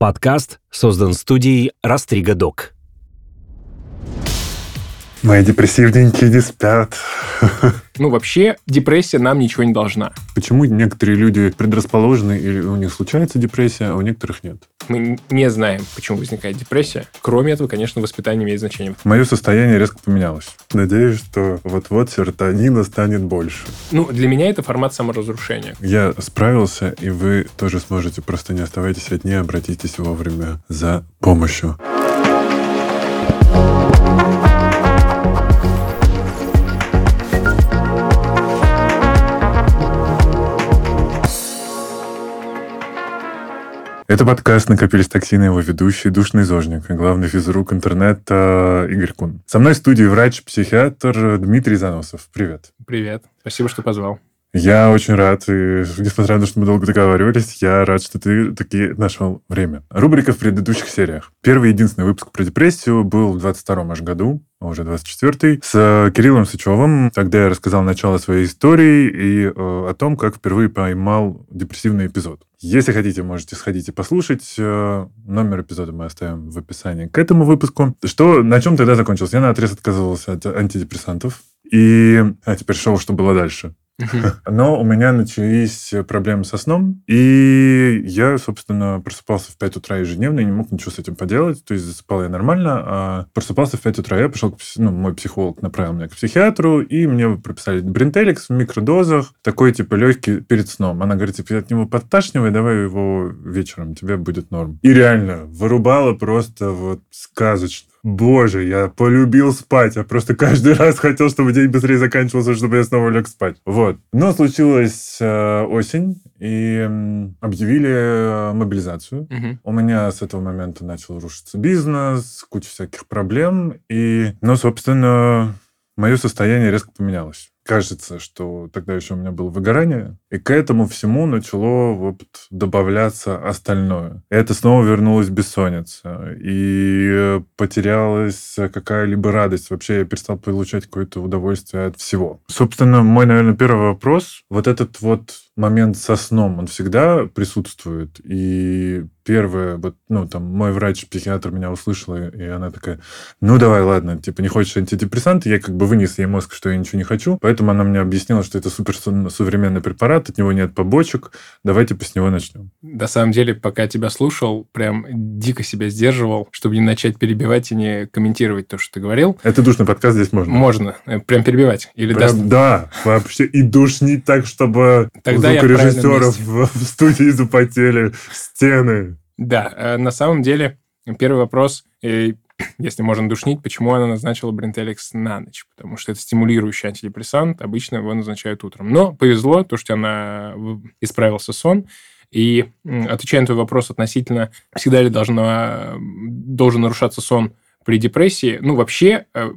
Подкаст создан студией Растрига Док. Мои депрессивненькие не спят. Ну, вообще, депрессия нам ничего не должна. Почему некоторые люди предрасположены, или у них случается депрессия, а у некоторых нет? Мы не знаем, почему возникает депрессия. Кроме этого, конечно, воспитание имеет значение. Мое состояние резко поменялось. Надеюсь, что вот-вот серотонина станет больше. Ну, для меня это формат саморазрушения. Я справился, и вы тоже сможете. Просто не оставайтесь одни, обратитесь вовремя за помощью. Это подкаст «Накопились токсины», его ведущий, душный зожник, главный физрук интернета Игорь Кун. Со мной в студии врач-психиатр Дмитрий Заносов. Привет. Привет. Спасибо, что позвал. Я очень рад, и несмотря на то, что мы долго договаривались, я рад, что ты таки нашел время. Рубрика в предыдущих сериях. Первый единственный выпуск про депрессию был в 22-м аж году, уже 24-й, с Кириллом Сычевым. Тогда я рассказал начало своей истории и э, о том, как впервые поймал депрессивный эпизод. Если хотите, можете сходить и послушать. Э, номер эпизода мы оставим в описании к этому выпуску. Что, на чем тогда закончился? Я на отрез отказывался от антидепрессантов. И а, теперь шел, что было дальше. Но у меня начались проблемы со сном, и я, собственно, просыпался в 5 утра ежедневно и не мог ничего с этим поделать. То есть засыпал я нормально, а просыпался в 5 утра. Я пошел, ну, мой психолог направил меня к психиатру, и мне прописали бринтеликс в микродозах, такой, типа, легкий перед сном. Она говорит, типа, от него подташнивай, давай его вечером, тебе будет норм. И реально, вырубала просто вот сказочно. Боже, я полюбил спать. Я просто каждый раз хотел, чтобы день быстрее заканчивался, чтобы я снова лег спать. Вот. Но случилась э, осень, и э, объявили мобилизацию. Мгм. У меня с этого момента начал рушиться бизнес, куча всяких проблем. И, ну, собственно, мое состояние резко поменялось. Кажется, что тогда еще у меня было выгорание, и к этому всему начало вот добавляться остальное. Это снова вернулась бессонница, и потерялась какая-либо радость. Вообще я перестал получать какое-то удовольствие от всего. Собственно, мой, наверное, первый вопрос. Вот этот вот момент со сном, он всегда присутствует. И первое, вот, ну, там, мой врач-психиатр меня услышала, и она такая, ну, давай, ладно, типа, не хочешь антидепрессанты, я как бы вынес ей мозг, что я ничего не хочу, поэтому она мне объяснила, что это супер современный препарат, от него нет побочек, давай, типа, с него начнем. На самом деле, пока тебя слушал, прям дико себя сдерживал, чтобы не начать перебивать и не комментировать то, что ты говорил. Это душный подкаст, здесь можно. Можно. Прям перебивать. Или Прям, даст- да, вообще, и душнить так, чтобы Тогда звукорежиссеров в, студии запотели стены. Да, э, на самом деле, первый вопрос, если можно душнить, почему она назначила Брентеликс на ночь? Потому что это стимулирующий антидепрессант, обычно его назначают утром. Но повезло, то, что она исправился сон. И отвечая на твой вопрос относительно, всегда ли должна, должен нарушаться сон при депрессии, ну, вообще, э,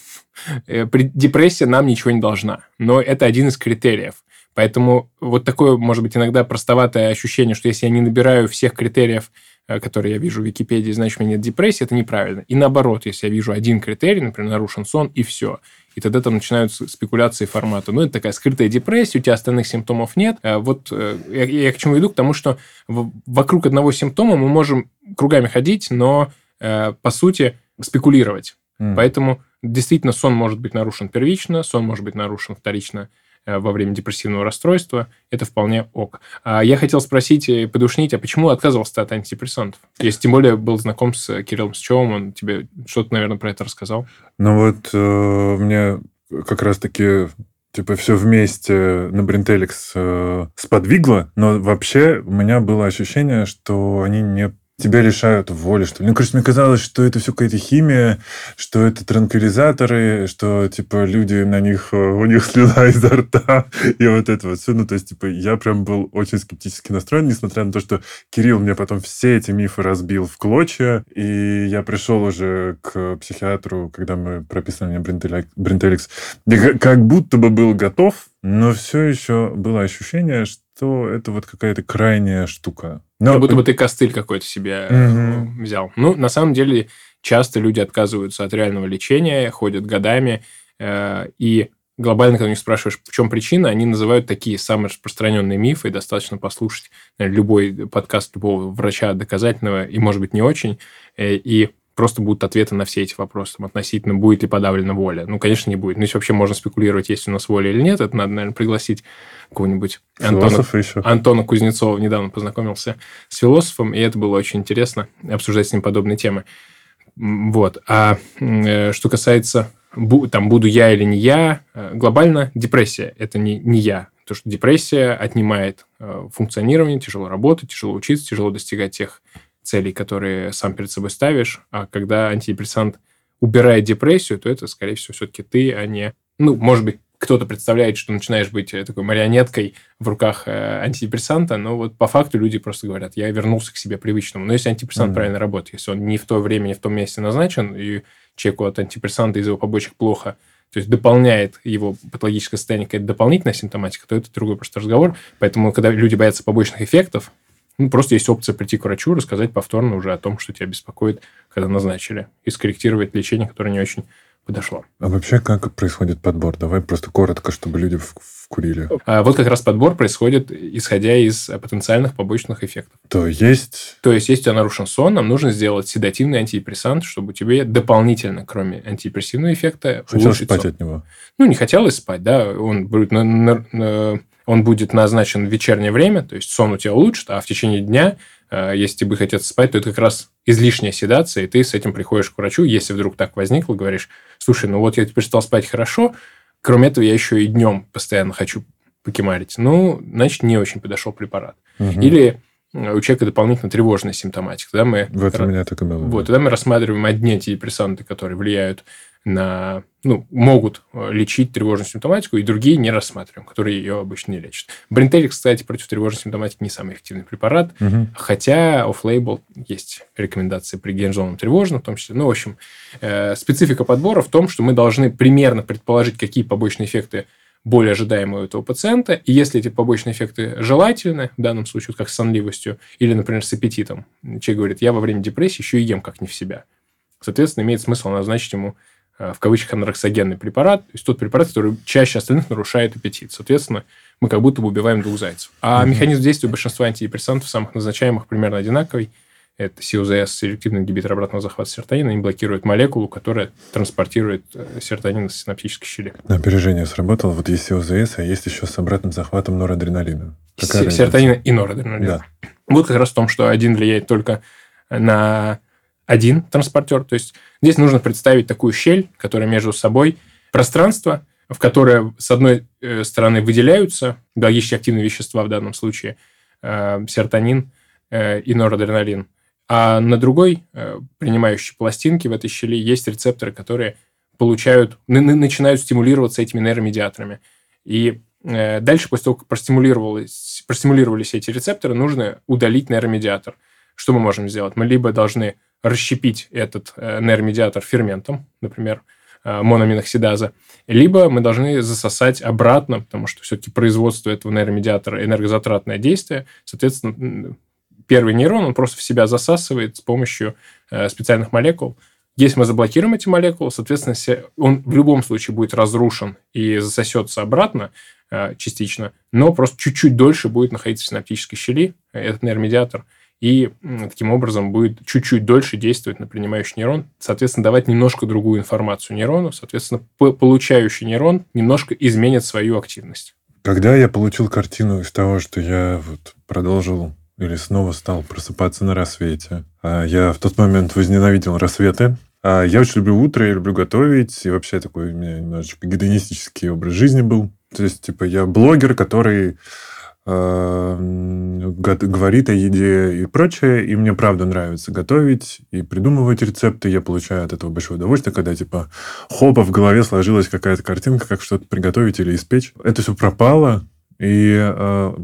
э, при депрессии нам ничего не должна. Но это один из критериев. Поэтому вот такое, может быть, иногда простоватое ощущение, что если я не набираю всех критериев, э, которые я вижу в Википедии, значит, у меня нет депрессии, это неправильно. И наоборот, если я вижу один критерий, например, нарушен сон, и все. И тогда там начинаются спекуляции формата. Ну, это такая скрытая депрессия, у тебя остальных симптомов нет. А Вот э, я, я к чему иду? К тому, что вокруг одного симптома мы можем кругами ходить, но, э, по сути, спекулировать. М. Поэтому действительно сон может быть нарушен первично, сон может быть нарушен вторично э, во время депрессивного расстройства. Это вполне ок. А я хотел спросить, и подушнить, а почему отказывался от антидепрессантов? Если тем более был знаком с Кириллом Сычевым, он тебе что-то, наверное, про это рассказал. Ну вот э, мне как раз-таки типа все вместе на Бринтеликс э, сподвигло, но вообще у меня было ощущение, что они не тебя лишают воли, что ли. Ну, короче, мне казалось, что это все какая-то химия, что это транквилизаторы, что, типа, люди на них, э, у них слюна изо рта, и вот это вот все. Ну, то есть, типа, я прям был очень скептически настроен, несмотря на то, что Кирилл мне потом все эти мифы разбил в клочья, и я пришел уже к психиатру, когда мы прописали мне ка- как будто бы был готов, но все еще было ощущение, что это вот какая-то крайняя штука. Но, Как будто бы ты костыль какой-то себе Мгм. взял. Ну, на самом деле, часто люди отказываются от реального лечения, ходят годами, э, и глобально, когда у них спрашиваешь, в чем причина, они называют такие самые распространенные мифы, и достаточно послушать наверное, любой подкаст любого врача доказательного, и, может быть, не очень, э, и просто будут ответы на все эти вопросы относительно, будет ли подавлена воля. Ну, конечно, не будет. Ну, если вообще можно спекулировать, есть у нас воля или нет, это надо, наверное, пригласить какого-нибудь Антона, еще. Антона Кузнецова. Недавно познакомился с философом, и это было очень интересно обсуждать с ним подобные темы. Вот. А э, что касается там буду я или не я, э, глобально депрессия – это не, не я. То, что депрессия отнимает э, функционирование, тяжело работать, тяжело учиться, тяжело достигать тех целей, которые сам перед собой ставишь. А когда антидепрессант убирает депрессию, то это, скорее всего, все-таки ты, а не... Ну, может быть, кто-то представляет, что начинаешь быть э, такой марионеткой в руках э, антидепрессанта, но вот по факту люди просто говорят, я вернулся к себе привычному. Но если антидепрессант mm-hmm. правильно работает, если он не в то время, не в том месте назначен, и человеку от антидепрессанта из его побочек плохо, то есть дополняет его патологическое состояние какая-то дополнительная симптоматика, то это другой просто разговор. Поэтому, когда люди боятся побочных эффектов, ну, просто есть опция прийти к врачу, рассказать повторно уже о том, что тебя беспокоит, когда назначили, и скорректировать лечение, которое не очень подошло. А вообще как происходит подбор? Давай просто коротко, чтобы люди вкурили. А вот как раз подбор происходит, исходя из потенциальных побочных эффектов. То есть... То есть, если у тебя нарушен сон, нам нужно сделать седативный антидепрессант, чтобы тебе дополнительно, кроме антидепрессивного эффекта, Хотелось спать сон. от него. Ну, не хотелось спать, да. Он будет, на, на, на, он будет назначен в вечернее время, то есть сон у тебя улучшит, а в течение дня Э, если тебе хотят спать, то это как раз излишняя седация, и ты с этим приходишь к врачу, если вдруг так возникло, говоришь, слушай, ну вот я теперь стал спать хорошо, кроме этого я еще и днем постоянно хочу покемарить. Ну, значит, не очень подошел препарат. Угу. Или э, у человека дополнительно тревожная симптоматика. Тогда мы, в этом меня так и было. Вот, тогда мы рассматриваем одни антидепрессанты, которые влияют на, ну, могут э, лечить тревожную симптоматику, и другие не рассматриваем, которые ее обычно не лечат. Бринтеликс, кстати, против тревожной симптоматики не самый эффективный препарат, угу. хотя офф-лейбл есть рекомендации при гензоном тревожном, в том числе. Ну, в общем, э, специфика подбора в том, что мы должны примерно предположить, какие побочные эффекты более ожидаемые у этого пациента. И если эти побочные эффекты желательны, в данном случае, вот как с сонливостью, или, например, с аппетитом, человек говорит, я во время депрессии еще и ем как не в себя. Соответственно, имеет смысл назначить ему в кавычках анорексогенный препарат, то есть тот препарат, который чаще остальных нарушает аппетит. Соответственно, мы как будто бы убиваем двух зайцев. А mm-hmm. механизм действия большинства антидепрессантов, самых назначаемых, примерно одинаковый. Это СИОЗС, селективный ингибитор обратного захвата серотонина, они блокируют молекулу, которая транспортирует э, серотонин из синаптических щелей. На опережение сработало. Вот есть СИОЗС, а есть еще с обратным захватом норадреналина. Какая Серотонина и норадреналина. Да. Вот как раз в том, что один влияет только на один транспортер. То есть здесь нужно представить такую щель, которая между собой пространство, в которое с одной э, стороны выделяются биологически активные вещества, в данном случае э, серотонин э, и норадреналин, а на другой принимающей пластинке в этой щели есть рецепторы, которые получают, начинают стимулироваться этими нейромедиаторами. И дальше, после того, как простимулировались, простимулировались эти рецепторы, нужно удалить нейромедиатор. Что мы можем сделать? Мы либо должны расщепить этот э, нейромедиатор ферментом, например, э, мономиноксидаза, либо мы должны засосать обратно, потому что все-таки производство этого нейромедиатора энергозатратное действие, соответственно, первый нейрон, он просто в себя засасывает с помощью э, специальных молекул. Если мы заблокируем эти молекулы, соответственно, он в любом случае будет разрушен и засосется обратно частично, но просто чуть-чуть дольше будет находиться в синаптической щели этот нейромедиатор – и таким образом будет чуть-чуть дольше действовать на принимающий нейрон, соответственно, давать немножко другую информацию нейрону, соответственно, получающий нейрон немножко изменит свою активность. Когда я получил картину из того, что я вот продолжил или снова стал просыпаться на рассвете, а я в тот момент возненавидел рассветы, а я очень люблю утро, я люблю готовить, и вообще такой у меня немножечко гедонистический образ жизни был. То есть, типа, я блогер, который говорит о еде и прочее, и мне правда нравится готовить и придумывать рецепты, я получаю от этого большое удовольствие, когда типа хопа в голове сложилась какая-то картинка, как что-то приготовить или испечь. Это все пропало, и э,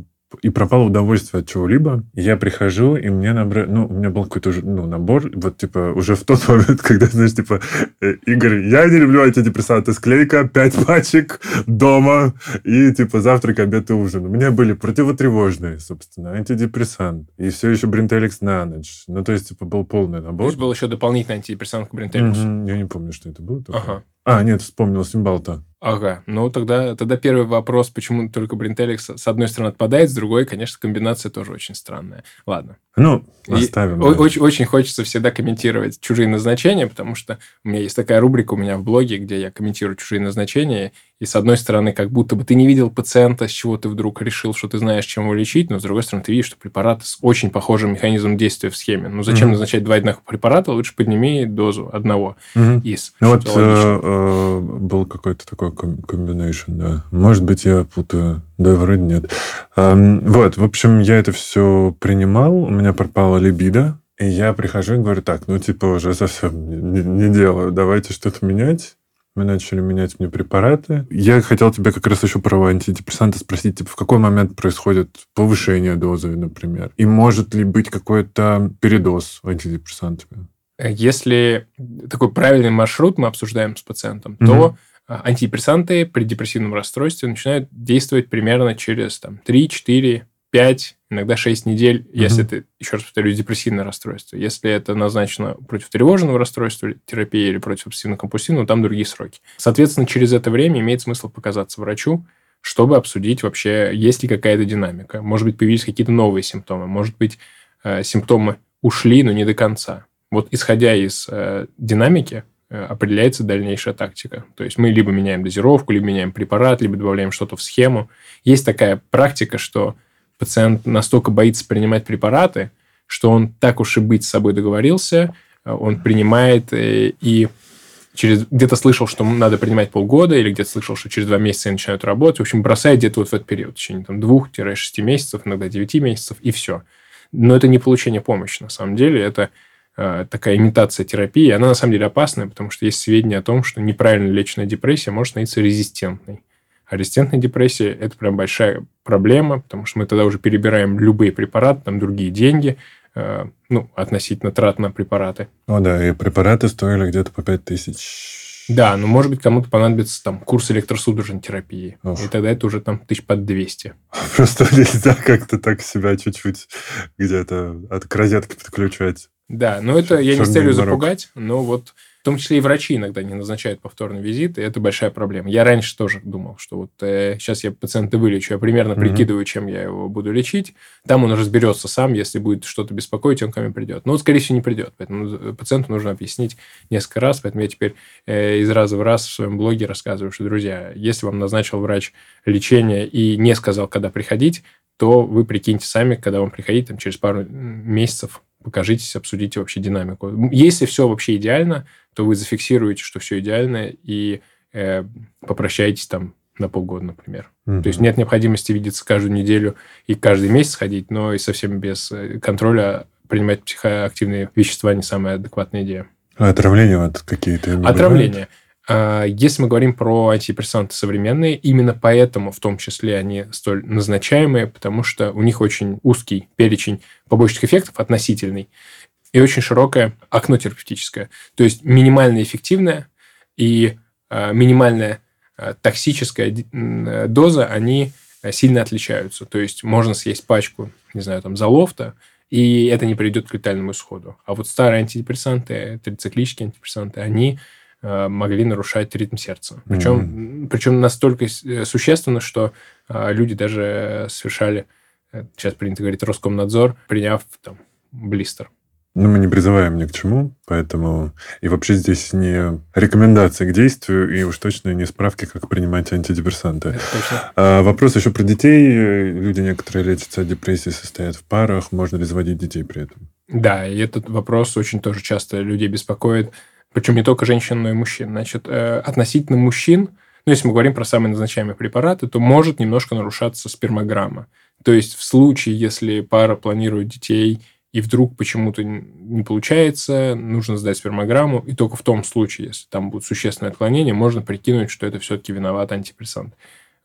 и пропало удовольствие от чего-либо. Я прихожу, и мне набрали... Ну, у меня был какой-то ну, набор, вот, типа, уже в тот момент, когда, знаешь, типа, «Э, Игорь, я не люблю антидепрессанты, склейка, пять пачек дома, и, типа, завтрак, обед и ужин. У меня были противотревожные, собственно, антидепрессант, и все еще бринтеликс на ночь. Ну, то есть, типа, был полный набор. То есть, был еще дополнительный антидепрессант к бринтеликсу? Mm-hmm. Я не помню, что это было. Ага. А, нет, вспомнил Симбалта. Ага, ну тогда, тогда первый вопрос, почему только Бринтеликс с одной стороны отпадает, с другой, конечно, комбинация тоже очень странная. Ладно. Ну, оставим. И, да. очень, очень хочется всегда комментировать чужие назначения, потому что у меня есть такая рубрика у меня в блоге, где я комментирую чужие назначения, и с одной стороны, как будто бы ты не видел пациента, с чего ты вдруг решил, что ты знаешь, чем его лечить, но с другой стороны, ты видишь, что препарат с очень похожим механизмом действия в схеме. Ну, зачем mm-hmm. назначать два одинаковых препарата? Лучше подними дозу одного mm-hmm. из. Ну, вот э, э, был какой-то такой комбинейшн, да. Может быть, я путаю. Да, вроде нет. Эм, вот, в общем, я это все принимал, у меня пропала либидо, и я прихожу и говорю, так, ну, типа, уже совсем не, не делаю, давайте что-то менять. Мы начали менять мне препараты. Я хотел тебя как раз еще про антидепрессанты спросить, типа, в какой момент происходит повышение дозы, например? И может ли быть какой-то передоз антидепрессантами? Если такой правильный маршрут мы обсуждаем с пациентом, mm-hmm. то а, антидепрессанты при депрессивном расстройстве начинают действовать примерно через там, 3, 4, 5, иногда 6 недель, mm-hmm. если это, еще раз повторю, депрессивное расстройство. Если это назначено против тревожного расстройства, терапии или против обсессивно-компульсивного, там другие сроки. Соответственно, через это время имеет смысл показаться врачу, чтобы обсудить вообще, есть ли какая-то динамика. Может быть, появились какие-то новые симптомы. Может быть, э, симптомы ушли, но не до конца. Вот исходя из э, динамики, э, определяется дальнейшая тактика. То есть мы либо меняем дозировку, либо меняем препарат, либо добавляем что-то в схему. Есть такая практика, что пациент настолько боится принимать препараты, что он так уж и быть с собой договорился, э, он принимает э, и через где-то слышал, что надо принимать полгода, или где-то слышал, что через два месяца начинают работать. В общем, бросает где-то вот в этот период, в течение там, двух-шести месяцев, иногда девяти месяцев, и все. Но это не получение помощи, на самом деле. Это э, такая имитация терапии. Она, на самом деле, опасная, потому что есть сведения о том, что неправильно леченная депрессия может становиться резистентной. А резистентная депрессия – это прям большая проблема, потому что мы тогда уже перебираем любые препараты, там другие деньги, э, ну, относительно трат на препараты. О, да, и препараты стоили где-то по 5 тысяч. Да, но, может быть, кому-то понадобится там курс электросудорожной терапии. Ох. И тогда это уже там тысяч под 200. Просто нельзя как-то так себя чуть-чуть где-то от розетки подключать. Да, но это я не с целью запугать, но вот в том числе и врачи иногда не назначают повторный визит, и это большая проблема. Я раньше тоже думал, что вот э, сейчас я пациента вылечу, я примерно mm-hmm. прикидываю, чем я его буду лечить. Там он разберется сам, если будет что-то беспокоить, он ко мне придет. Но, вот, скорее всего, не придет. Поэтому пациенту нужно объяснить несколько раз. Поэтому я теперь э, из раза в раз в своем блоге рассказываю, что, друзья, если вам назначил врач лечение и не сказал, когда приходить, то вы прикиньте сами, когда вам приходить, там, через пару месяцев покажитесь, обсудите вообще динамику. Если все вообще идеально, то вы зафиксируете, что все идеально, и э, попрощаетесь там на полгода, например. Mm-hmm. То есть нет необходимости видеться каждую неделю и каждый месяц ходить, но и совсем без э, контроля принимать психоактивные вещества не самая адекватная идея. А отравления вот какие-то? Отравления. А, если мы говорим про антидепрессанты современные, именно поэтому в том числе они столь назначаемые, потому что у них очень узкий перечень побочных эффектов, относительный, и очень широкое окно терапевтическое. То есть минимально эффективная и а, минимальная а, токсическая доза, они сильно отличаются. То есть можно съесть пачку, не знаю, там, залофта, и это не приведет к летальному исходу. А вот старые антидепрессанты, трициклические антидепрессанты, они Э, могли нарушать ритм сердца. Причем, mm-hmm. причем настолько э, существенно, что э, люди даже совершали, сейчас принято говорить, Роскомнадзор, приняв там блистер. Ну, мы не призываем ни к чему, поэтому... И вообще здесь не рекомендации к действию, и уж точно не справки, как принимать антидепрессанты. А, вопрос еще про детей. Люди некоторые лечатся от депрессии, состоят в парах. Можно ли заводить детей при этом? Да, и этот вопрос очень тоже часто людей беспокоит причем не только женщин, но и мужчин. Значит, э, относительно мужчин, ну, если мы говорим про самые назначаемые препараты, то может немножко нарушаться спермограмма. То есть в случае, если пара планирует детей, и вдруг почему-то не получается, нужно сдать спермограмму, и только в том случае, если там будет существенное отклонение, можно прикинуть, что это все-таки виноват антидепрессант.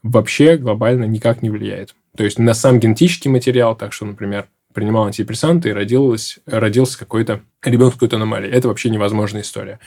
Вообще глобально никак не влияет. То есть на сам генетический материал, так что, например, принимал антидепрессанты и родилось, родился какой-то ребенок с какой-то аномалией. Это вообще невозможная история.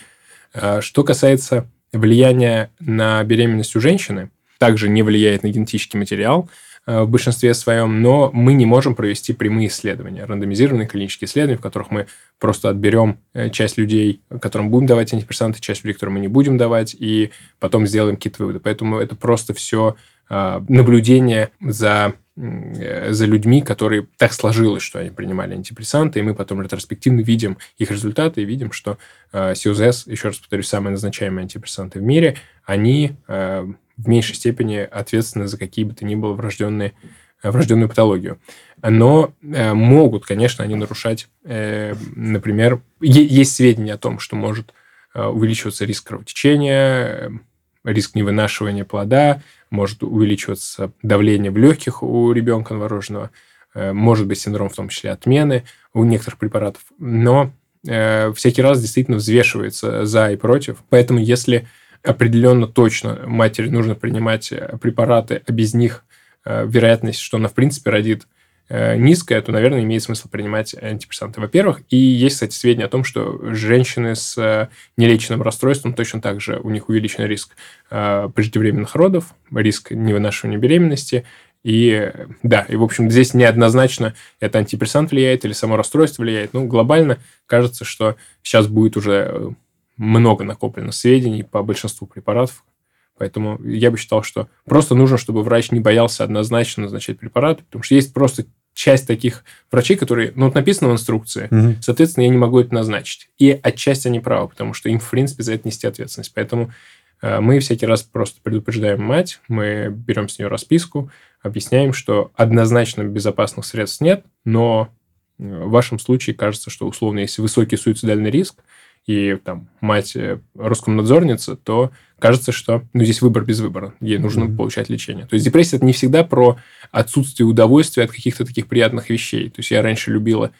А, что касается влияния на беременность у женщины, также не влияет на генетический материал. В большинстве своем, но мы не можем провести прямые исследования, рандомизированные клинические исследования, в которых мы просто отберем часть людей, которым будем давать антидепрессанты, часть людей, которым мы не будем давать, и потом сделаем какие-то выводы. Поэтому это просто все наблюдение за Э, за людьми, которые так сложилось, что они принимали антидепрессанты, и мы потом ретроспективно видим их результаты и видим, что э, СИУЗС, еще раз повторюсь, самые назначаемые антидепрессанты в мире, они э, в меньшей степени ответственны за какие бы то ни было врожденные врожденную патологию. Но э, могут, конечно, они нарушать, э, например, есть сведения о том, что может э, увеличиваться риск кровотечения, риск невынашивания плода, может увеличиваться давление в легких у ребенка новорожденного, э, может быть синдром в том числе отмены у некоторых препаратов, но э, всякий раз действительно взвешивается за и против. Поэтому если определенно точно матери нужно принимать э, препараты, а без них вероятность, что она в принципе родит Э, низкая, то, наверное, имеет смысл принимать антидепрессанты, во-первых. И есть, кстати, сведения о том, что женщины с э, нелеченным расстройством точно так же у них увеличен риск э, преждевременных родов, риск невынашивания беременности. И да, и, в общем, здесь неоднозначно, это антидепрессант влияет или само расстройство влияет. Ну, глобально кажется, что сейчас будет уже много накоплено сведений по большинству препаратов, Поэтому я бы считал, что просто нужно, чтобы врач не боялся однозначно назначать препараты, потому что есть просто часть таких врачей, которые, ну, вот написано в инструкции, угу. соответственно, я не могу это назначить. И отчасти они правы, потому что им, в принципе, за это нести ответственность. Поэтому э, мы всякий раз просто предупреждаем мать, мы берем с нее расписку, объясняем, что однозначно безопасных средств нет, но э, в вашем случае кажется, что условно, если высокий суицидальный риск, и там мать э, Роскомнадзорница, то кажется, что ну, здесь выбор без выбора. Ей нужно mm-hmm. получать лечение. То есть депрессия это не всегда про отсутствие удовольствия от каких-то таких приятных вещей. То есть я раньше любила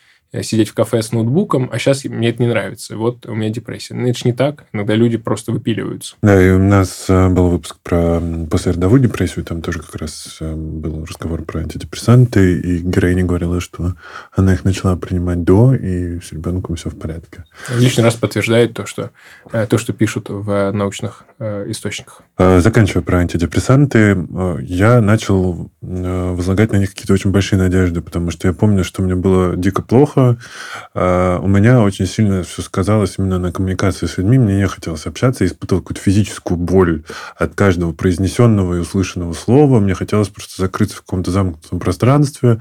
сидеть в кафе с ноутбуком, а сейчас мне это не нравится. Вот у меня депрессия. Но ну, это же не так. Иногда люди просто выпиливаются. Да, и у нас э, был выпуск про послеродовую депрессию. Там тоже как раз э, был разговор про антидепрессанты. И героиня говорила, что она их начала принимать до, и с ребенком все в порядке. Лишний раз подтверждает то, что, то, что пишут в научных источниках. Заканчивая про антидепрессанты, я начал возлагать на них какие-то очень большие надежды, потому что я помню, что мне было дико плохо, плохо. А, у меня очень сильно все сказалось именно на коммуникации с людьми. Мне не хотелось общаться. Я испытывал какую-то физическую боль от каждого произнесенного и услышанного слова. Мне хотелось просто закрыться в каком-то замкнутом пространстве,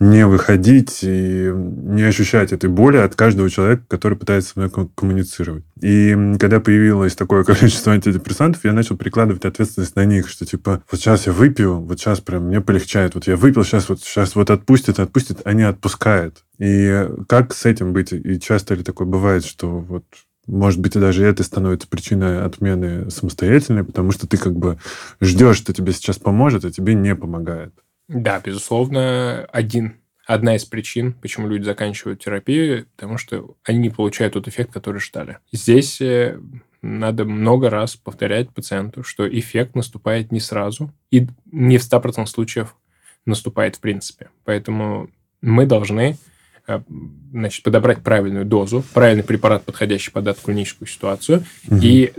не выходить и не ощущать этой боли от каждого человека, который пытается со мной коммуницировать. И когда появилось такое количество антидепрессантов, я начал прикладывать ответственность на них, что типа вот сейчас я выпью, вот сейчас прям мне полегчает, вот я выпил, сейчас вот, сейчас вот отпустит, отпустит, они отпускают. И как с этим быть? И часто ли такое бывает, что вот может быть, и даже это становится причиной отмены самостоятельной, потому что ты как бы ждешь, что тебе сейчас поможет, а тебе не помогает. Да, безусловно, один одна из причин, почему люди заканчивают терапию, потому что они не получают тот эффект, который ждали. Здесь э, надо много раз повторять пациенту, что эффект наступает не сразу и не в 100% случаев наступает в принципе. Поэтому мы должны Э, значит, подобрать правильную дозу, правильный препарат, подходящий под эту клиническую ситуацию, угу. и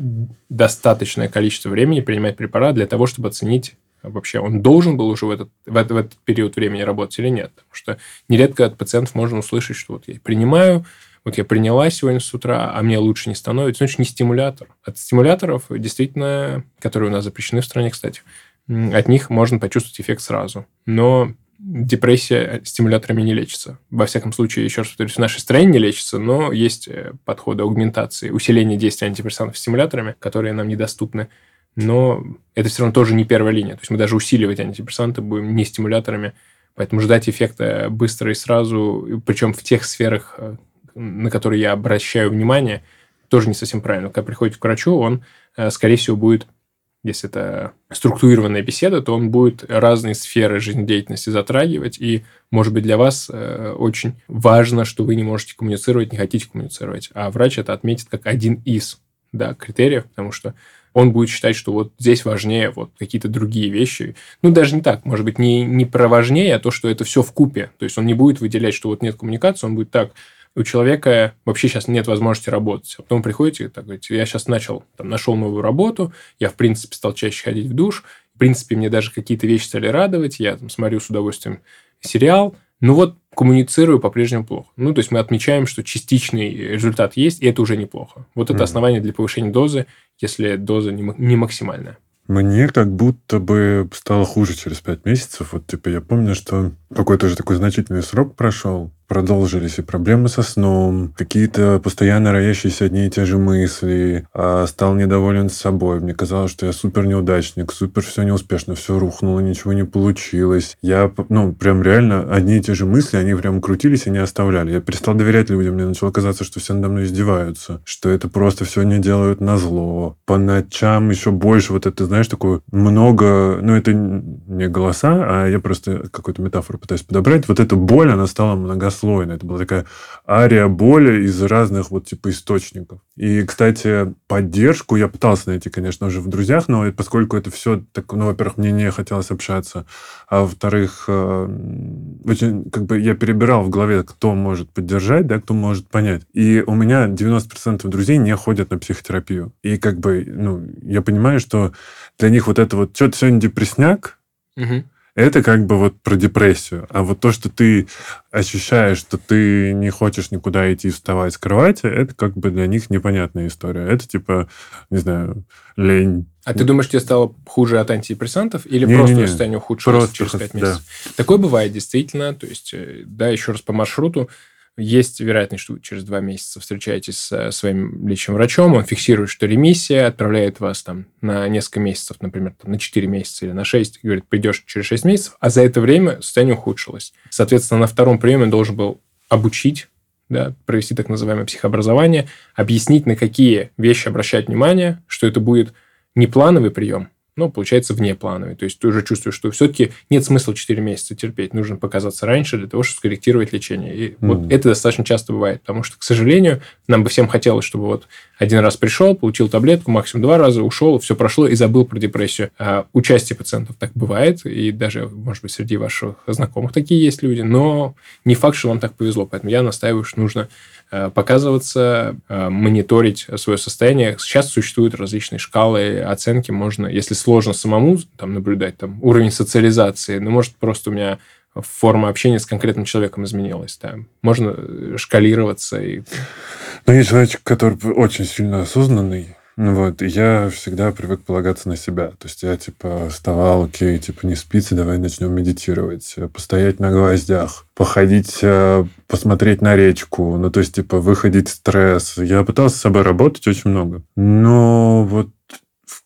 достаточное количество времени принимать препарат для того, чтобы оценить вообще он должен был уже в этот, в, этот, в этот период времени работать или нет. Потому что нередко от пациентов можно услышать, что вот я принимаю, вот я приняла сегодня с утра, а мне лучше не становится. Ну, это не стимулятор. От стимуляторов, действительно, которые у нас запрещены в стране, кстати, от них можно почувствовать эффект сразу. Но депрессия стимуляторами не лечится. Во всяком случае, еще раз повторюсь, в нашей стране не лечится, но есть э, подходы аугментации, усиления действия антидепрессантов стимуляторами, которые нам недоступны. Но это все равно тоже не первая линия. То есть мы даже усиливать антидепрессанты будем не стимуляторами. Поэтому ждать эффекта быстро и сразу, причем в тех сферах, э, на которые я обращаю внимание, тоже не совсем правильно. Когда приходит к врачу, он, э, скорее всего, будет если это структурированная беседа, то он будет разные сферы жизнедеятельности затрагивать, и, может быть, для вас э, очень важно, что вы не можете коммуницировать, не хотите коммуницировать, а врач это отметит как один из да, критериев, потому что он будет считать, что вот здесь важнее вот какие-то другие вещи. Ну, даже не так, может быть, не, не про важнее, а то, что это все в купе. То есть он не будет выделять, что вот нет коммуникации, он будет так, у человека вообще сейчас нет возможности работать. А потом приходите, так говорите, я сейчас начал, там, нашел новую работу, я, в принципе, стал чаще ходить в душ, принципе, мне даже какие-то вещи стали радовать, я там смотрю с удовольствием сериал, но вот коммуницирую по-прежнему плохо. Ну, то есть мы отмечаем, что частичный результат есть, и это уже неплохо. Вот это mm. основание для повышения дозы, если доза не максимальная. Мне как будто бы стало хуже через пять месяцев. Вот, типа, я помню, что какой-то же такой значительный срок прошел, продолжились и проблемы со сном, какие-то постоянно роящиеся одни и те же мысли, а стал недоволен собой. Мне казалось, что я супер неудачник, супер все неуспешно, все рухнуло, ничего не получилось. Я, ну, прям реально одни и те же мысли, они прям крутились и не оставляли. Я перестал доверять людям, мне начало казаться, что все надо мной издеваются, что это просто все не делают на зло. По ночам еще больше вот это, знаешь, такое много, ну, это не голоса, а я просто какую-то метафору пытаюсь подобрать. Вот эта боль, она стала многословной многослойная. Это была такая ария боли из разных вот типа источников. И, кстати, поддержку я пытался найти, конечно, уже в друзьях, но поскольку это все, так, ну, во-первых, мне не хотелось общаться, а во-вторых, э, очень, как бы я перебирал в голове, кто может поддержать, да, кто может понять. И у меня 90% друзей не ходят на психотерапию. И как бы, ну, я понимаю, что для них вот это вот, что-то сегодня депресняк, угу это как бы вот про депрессию. А вот то, что ты ощущаешь, что ты не хочешь никуда идти, вставать с кровати, это как бы для них непонятная история. Это типа, не знаю, лень. А ты думаешь, тебе стало хуже от антидепрессантов или не, просто не, не. состояние ухудшилось просто, через 5 месяцев? Да. Такое бывает действительно. То есть, э, да, еще раз по маршруту есть вероятность, что вы через два месяца встречаетесь с своим личным врачом, он фиксирует, что ремиссия, отправляет вас там на несколько месяцев, например, там, на 4 месяца или на 6, и говорит, придешь через 6 месяцев, а за это время состояние ухудшилось. Соответственно, на втором приеме должен был обучить, да, провести так называемое психообразование, объяснить, на какие вещи обращать внимание, что это будет не плановый прием, ну, получается, внеплановый. То есть ты уже чувствуешь, что все-таки нет смысла 4 месяца терпеть. Нужно показаться раньше для того, чтобы скорректировать лечение. И mm. вот это достаточно часто бывает. Потому что, к сожалению, нам бы всем хотелось, чтобы вот один раз пришел, получил таблетку, максимум два раза, ушел, все прошло и забыл про депрессию. А у части пациентов так бывает. И даже, может быть, среди ваших знакомых такие есть люди. Но не факт, что вам так повезло. Поэтому я настаиваю, что нужно показываться, э, мониторить свое состояние. Сейчас существуют различные шкалы оценки. Можно, если сложно самому там, наблюдать там, уровень социализации, ну, может, просто у меня форма общения с конкретным человеком изменилась. Да. Можно э, шкалироваться. И... Ну, есть человек, который очень сильно осознанный, ну вот, я всегда привык полагаться на себя. То есть я, типа, вставал, окей, типа, не спится, давай начнем медитировать. Постоять на гвоздях, походить, э, посмотреть на речку. Ну, то есть, типа, выходить стресс. Я пытался с собой работать очень много. Но вот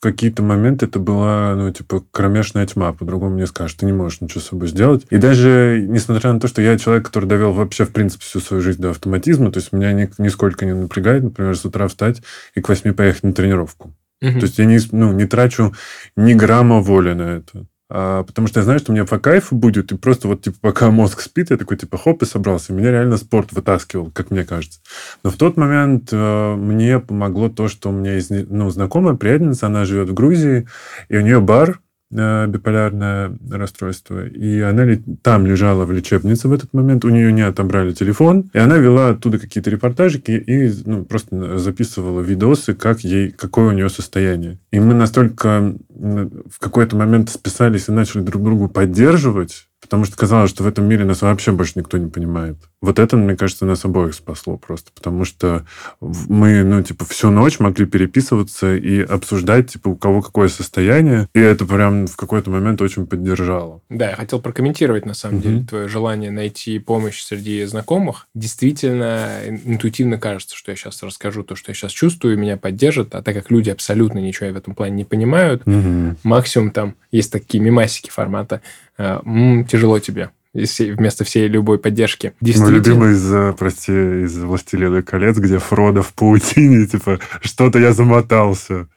какие-то моменты это была, ну, типа, кромешная тьма. По-другому не скажешь. Ты не можешь ничего с собой сделать. И даже несмотря на то, что я человек, который довел вообще, в принципе, всю свою жизнь до автоматизма, то есть меня ни, нисколько не напрягает, например, с утра встать и к восьми поехать на тренировку. Угу. То есть я не, ну, не трачу ни грамма воли на это. А, потому что я знаю, что мне по кайфу будет, и просто вот, типа, пока мозг спит, я такой, типа, хоп, и собрался. Меня реально спорт вытаскивал, как мне кажется. Но в тот момент э, мне помогло то, что у меня есть, ну, знакомая приятельница, она живет в Грузии, и у нее бар, Э, биполярное расстройство. И она там лежала в лечебнице в этот момент, у нее не отобрали телефон, и она вела оттуда какие-то репортажики и ну, просто записывала видосы, как ей, какое у нее состояние. И мы настолько в какой-то момент списались и начали друг другу поддерживать, потому что казалось, что в этом мире нас вообще больше никто не понимает. Вот это, мне кажется, нас обоих спасло просто, потому что мы, ну, типа, всю ночь могли переписываться и обсуждать, типа, у кого какое состояние, и это прям в какой-то момент очень поддержало. Да, я хотел прокомментировать, на самом mm-hmm. деле, твое желание найти помощь среди знакомых. Действительно, интуитивно кажется, что я сейчас расскажу то, что я сейчас чувствую, меня поддержат, а так как люди абсолютно ничего в этом плане не понимают, mm-hmm. Максимум там есть такие мимасики формата «М, «тяжело тебе», вместо всей любой поддержки. Мой любимый из, прости, из «Властелина колец», где Фродо в паутине, типа, что-то я замотался.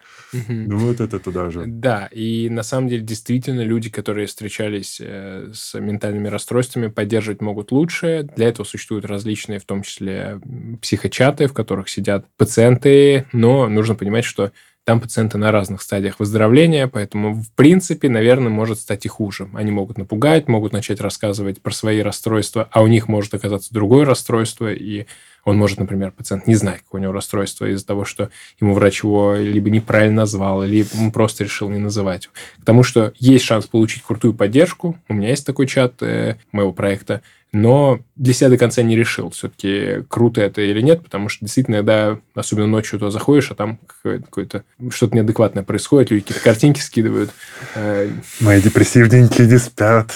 Ну, вот это туда же. Да, и на самом деле действительно люди, которые встречались э, с ментальными расстройствами, поддерживать могут лучше. Для этого существуют различные, в том числе психочаты, в которых сидят пациенты, но нужно понимать, что там пациенты на разных стадиях выздоровления, поэтому, в принципе, наверное, может стать и хуже. Они могут напугать, могут начать рассказывать про свои расстройства, а у них может оказаться другое расстройство, и Он может, например, пациент не знать, какое у него расстройство из-за того, что ему врач его либо неправильно назвал, либо он просто решил не называть. Потому что есть шанс получить крутую поддержку. У меня есть такой чат э, моего проекта, но для себя до конца не решил, все-таки круто это или нет, потому что действительно, когда, особенно ночью, то заходишь, а там какое-то что-то неадекватное происходит, люди какие-то картинки скидывают. Э, Мои депрессивненькие не спят.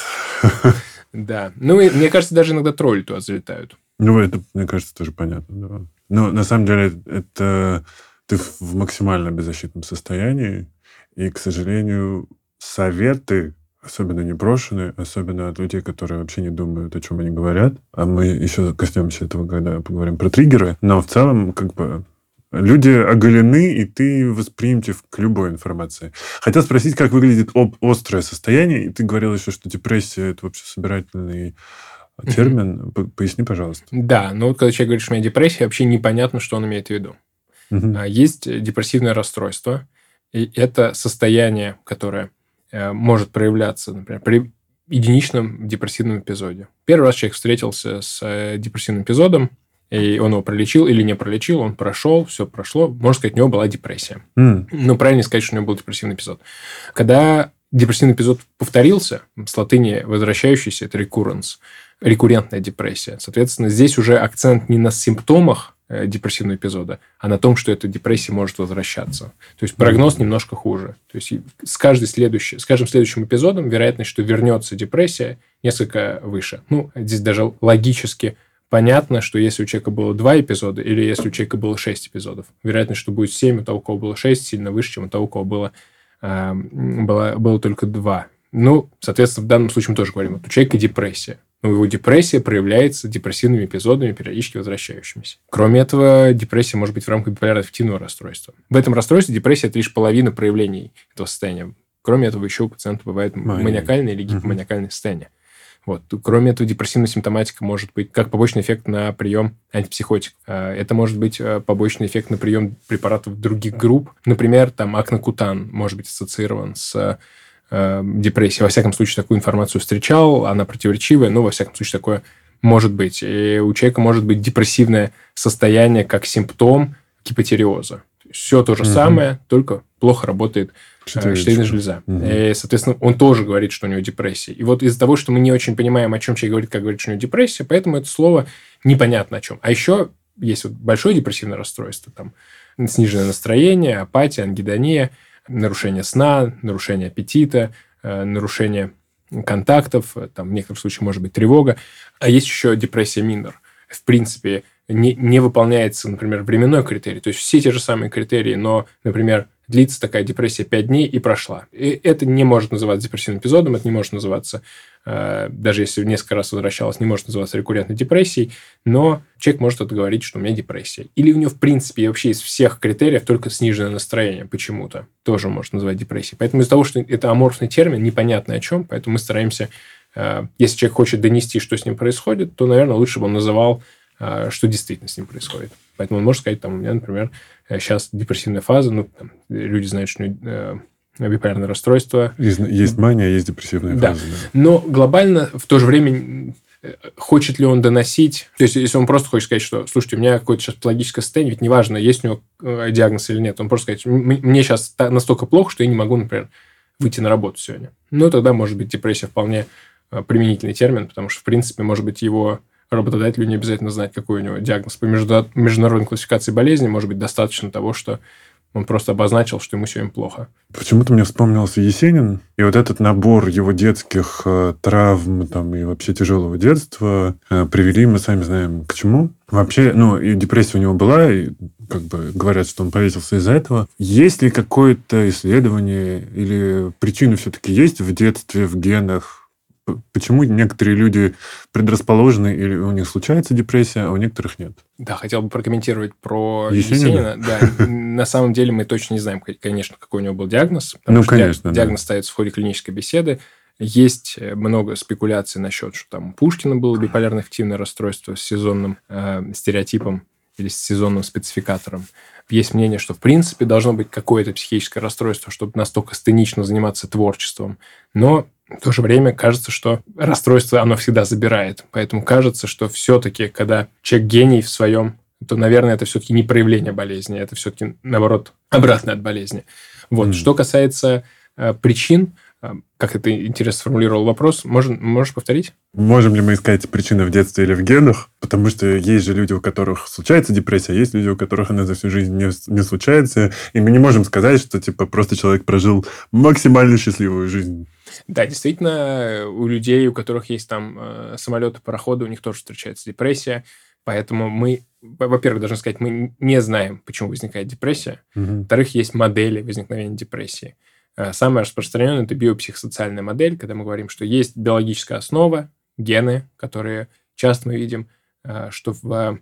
Да. Ну, и, мне кажется, даже иногда тролли туда залетают. Ну, это, мне кажется, тоже понятно. Да. Но на самом деле это ты в максимально беззащитном состоянии, и, к сожалению, советы особенно непрошенные, особенно от людей, которые вообще не думают, о чем они говорят. А мы еще коснемся этого, когда поговорим про триггеры. Но в целом, как бы, люди оголены, и ты восприимчив к любой информации. Хотел спросить, как выглядит об острое состояние, и ты говорил еще, что депрессия – это вообще собирательный термин. Поясни, пожалуйста. Да, ну вот когда человек говорит, что у меня депрессия, вообще непонятно, что он имеет в виду. Угу. Есть депрессивное расстройство, и это состояние, которое может проявляться, например, при единичном депрессивном эпизоде. Первый раз человек встретился с э, депрессивным эпизодом, и он его пролечил или не пролечил, он прошел, все прошло. Можно сказать, у него была депрессия. Mm. Но правильно сказать, что у него был депрессивный эпизод. Когда депрессивный эпизод повторился, с латыни возвращающийся, это recurrence, рекуррентная депрессия. Соответственно, здесь уже акцент не на симптомах, Э, депрессивного эпизода, а на том, что эта депрессия может возвращаться. То есть прогноз немножко хуже. То есть с, каждой следующей, с каждым следующим эпизодом вероятность, что вернется депрессия, несколько выше. Ну, здесь даже логически понятно, что если у человека было два эпизода или если у человека было шесть эпизодов, вероятность, что будет семь, у того, у кого было шесть, сильно выше, чем у того, у кого было, э, было, было только два. Ну, соответственно, в данном случае мы тоже говорим, вот у человека депрессия его депрессия проявляется депрессивными эпизодами, периодически возвращающимися. Кроме этого, депрессия может быть в рамках биполярно-аффективного расстройства. В этом расстройстве депрессия – это лишь половина проявлений этого состояния. Кроме этого, еще у пациента бывает маниакальное или гипоманиакальное состояние. Вот. Кроме этого, депрессивная симптоматика может быть как побочный эффект на прием антипсихотиков. А, это может быть э, побочный эффект на прием препаратов других групп. Например, там акнокутан может быть ассоциирован с э, депрессии. Во всяком случае, такую информацию встречал, она противоречивая, но во всяком случае такое может быть. И у человека может быть депрессивное состояние как симптом гипотериоза. Все то же угу. самое, только плохо работает э, щитовидная железа. Угу. И, соответственно, он тоже говорит, что у него депрессия. И вот из-за того, что мы не очень понимаем, о чем человек говорит, как говорит, что у него депрессия, поэтому это слово непонятно о чем. А еще есть вот большое депрессивное расстройство, там сниженное настроение, апатия, ангидония – нарушение сна, нарушение аппетита, э, нарушение контактов, э, там в некоторых случаях может быть тревога. А есть еще депрессия минор. В принципе, не, не выполняется, например, временной критерий. То есть все те же самые критерии, но, например, длится такая депрессия 5 дней и прошла. И это не может называться депрессивным эпизодом, это не может называться, даже если несколько раз возвращалось, не может называться рекуррентной депрессией, но человек может это говорить, что у меня депрессия. Или у него, в принципе, вообще из всех критериев только сниженное настроение почему-то тоже может называть депрессией. Поэтому из-за того, что это аморфный термин, непонятно о чем, поэтому мы стараемся, э, если человек хочет донести, что с ним происходит, то, наверное, лучше бы он называл а, что действительно с ним происходит. Поэтому он может сказать, там, у меня, например, сейчас депрессивная фаза, ну, там, люди знают, что э, биполярное расстройство. Есть, есть мания, есть депрессивная да. фаза. Да. Но глобально в то же время э, хочет ли он доносить, то есть если он просто хочет сказать, что, слушайте, у меня какое-то сейчас патологическое состояние, ведь неважно, есть у него э, диагноз или нет, он просто сказать, мне сейчас настолько плохо, что я не могу, например, выйти на работу сегодня. Ну, тогда, может быть, депрессия вполне применительный термин, потому что, в принципе, может быть, его работодателю не обязательно знать, какой у него диагноз. По международной классификации болезни может быть достаточно того, что он просто обозначил, что ему сегодня плохо. Почему-то мне вспомнился Есенин, и вот этот набор его детских э, травм там, и вообще тяжелого детства э, привели, мы сами знаем, к чему. Вообще, ну, и депрессия у него была, и как бы говорят, что он повесился из-за этого. Есть ли какое-то исследование или причины все-таки есть в детстве, в генах, почему некоторые люди предрасположены или у них случается депрессия, а у некоторых нет. Да, хотел бы прокомментировать про Есенина. Есенина. Да, на самом деле мы точно не знаем, конечно, какой у него был диагноз. Ну, конечно. Диагноз ставится в ходе клинической беседы. Есть э, много спекуляций насчет, что там у Пушкина было биполярно эффективное расстройство с сезонным э, стереотипом или с сезонным спецификатором. Есть мнение, что в принципе должно быть какое-то психическое расстройство, чтобы настолько сценично заниматься творчеством. Но в то же время кажется, что расстройство оно всегда забирает. Поэтому кажется, что все-таки, когда человек гений в своем то, наверное, это все-таки не проявление болезни, это все-таки, наоборот, обратно от болезни. Вот. Mm. Что касается э, причин, э, как это интересно сформулировал вопрос, можно, можешь повторить? Можем ли мы искать причины в детстве или в генах? Потому что есть же люди, у которых случается депрессия, есть люди, у которых она за всю жизнь не, не случается, и мы не можем сказать, что типа просто человек прожил максимально счастливую жизнь. Да, действительно, у людей, у которых есть там э, самолеты, пароходы, у них тоже встречается депрессия. Поэтому мы, во-первых, должны сказать, мы не знаем, почему возникает депрессия. Угу. Во-вторых, есть модели возникновения депрессии. Э, самая распространенная – это биопсихосоциальная модель, когда мы говорим, что есть биологическая основа, гены, которые часто мы видим, э, что в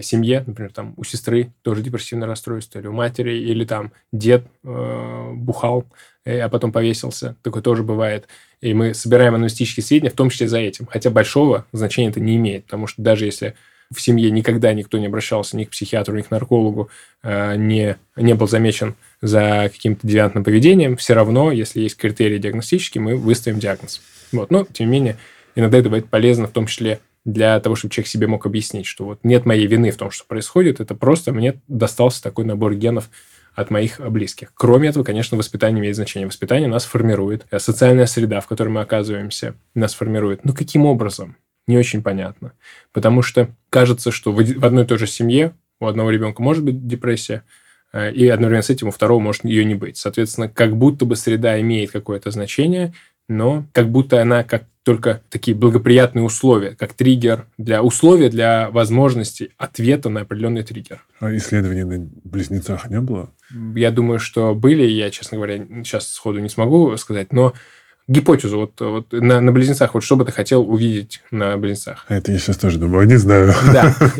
семье, например, там у сестры тоже депрессивное расстройство, или у матери, или там дед э, бухал, а потом повесился. Такое тоже бывает. И мы собираем аналитические сведения, в том числе за этим. Хотя большого значения это не имеет, потому что даже если в семье никогда никто не обращался ни к психиатру, ни к наркологу, э, не, не был замечен за каким-то девиантным поведением, все равно, если есть критерии диагностические, мы выставим диагноз. Вот. Но, тем не менее, иногда это бывает полезно, в том числе для того, чтобы человек себе мог объяснить, что вот нет моей вины в том, что происходит, это просто мне достался такой набор генов от моих близких. Кроме этого, конечно, воспитание имеет значение. Воспитание нас формирует. Социальная среда, в которой мы оказываемся, нас формирует. Ну, каким образом? не очень понятно. Потому что кажется, что в одной и той же семье у одного ребенка может быть депрессия, э, и одновременно с этим у второго может ее не быть. Соответственно, как будто бы среда имеет какое-то значение, но как будто она как только такие благоприятные условия, как триггер для условия для возможности ответа на определенный триггер. А исследований на близнецах не было? Я думаю, что были, я, честно говоря, сейчас сходу не смогу сказать, но гипотезу вот, вот на, на близнецах, вот что бы ты хотел увидеть на близнецах? Это я сейчас тоже думаю, не знаю. Да,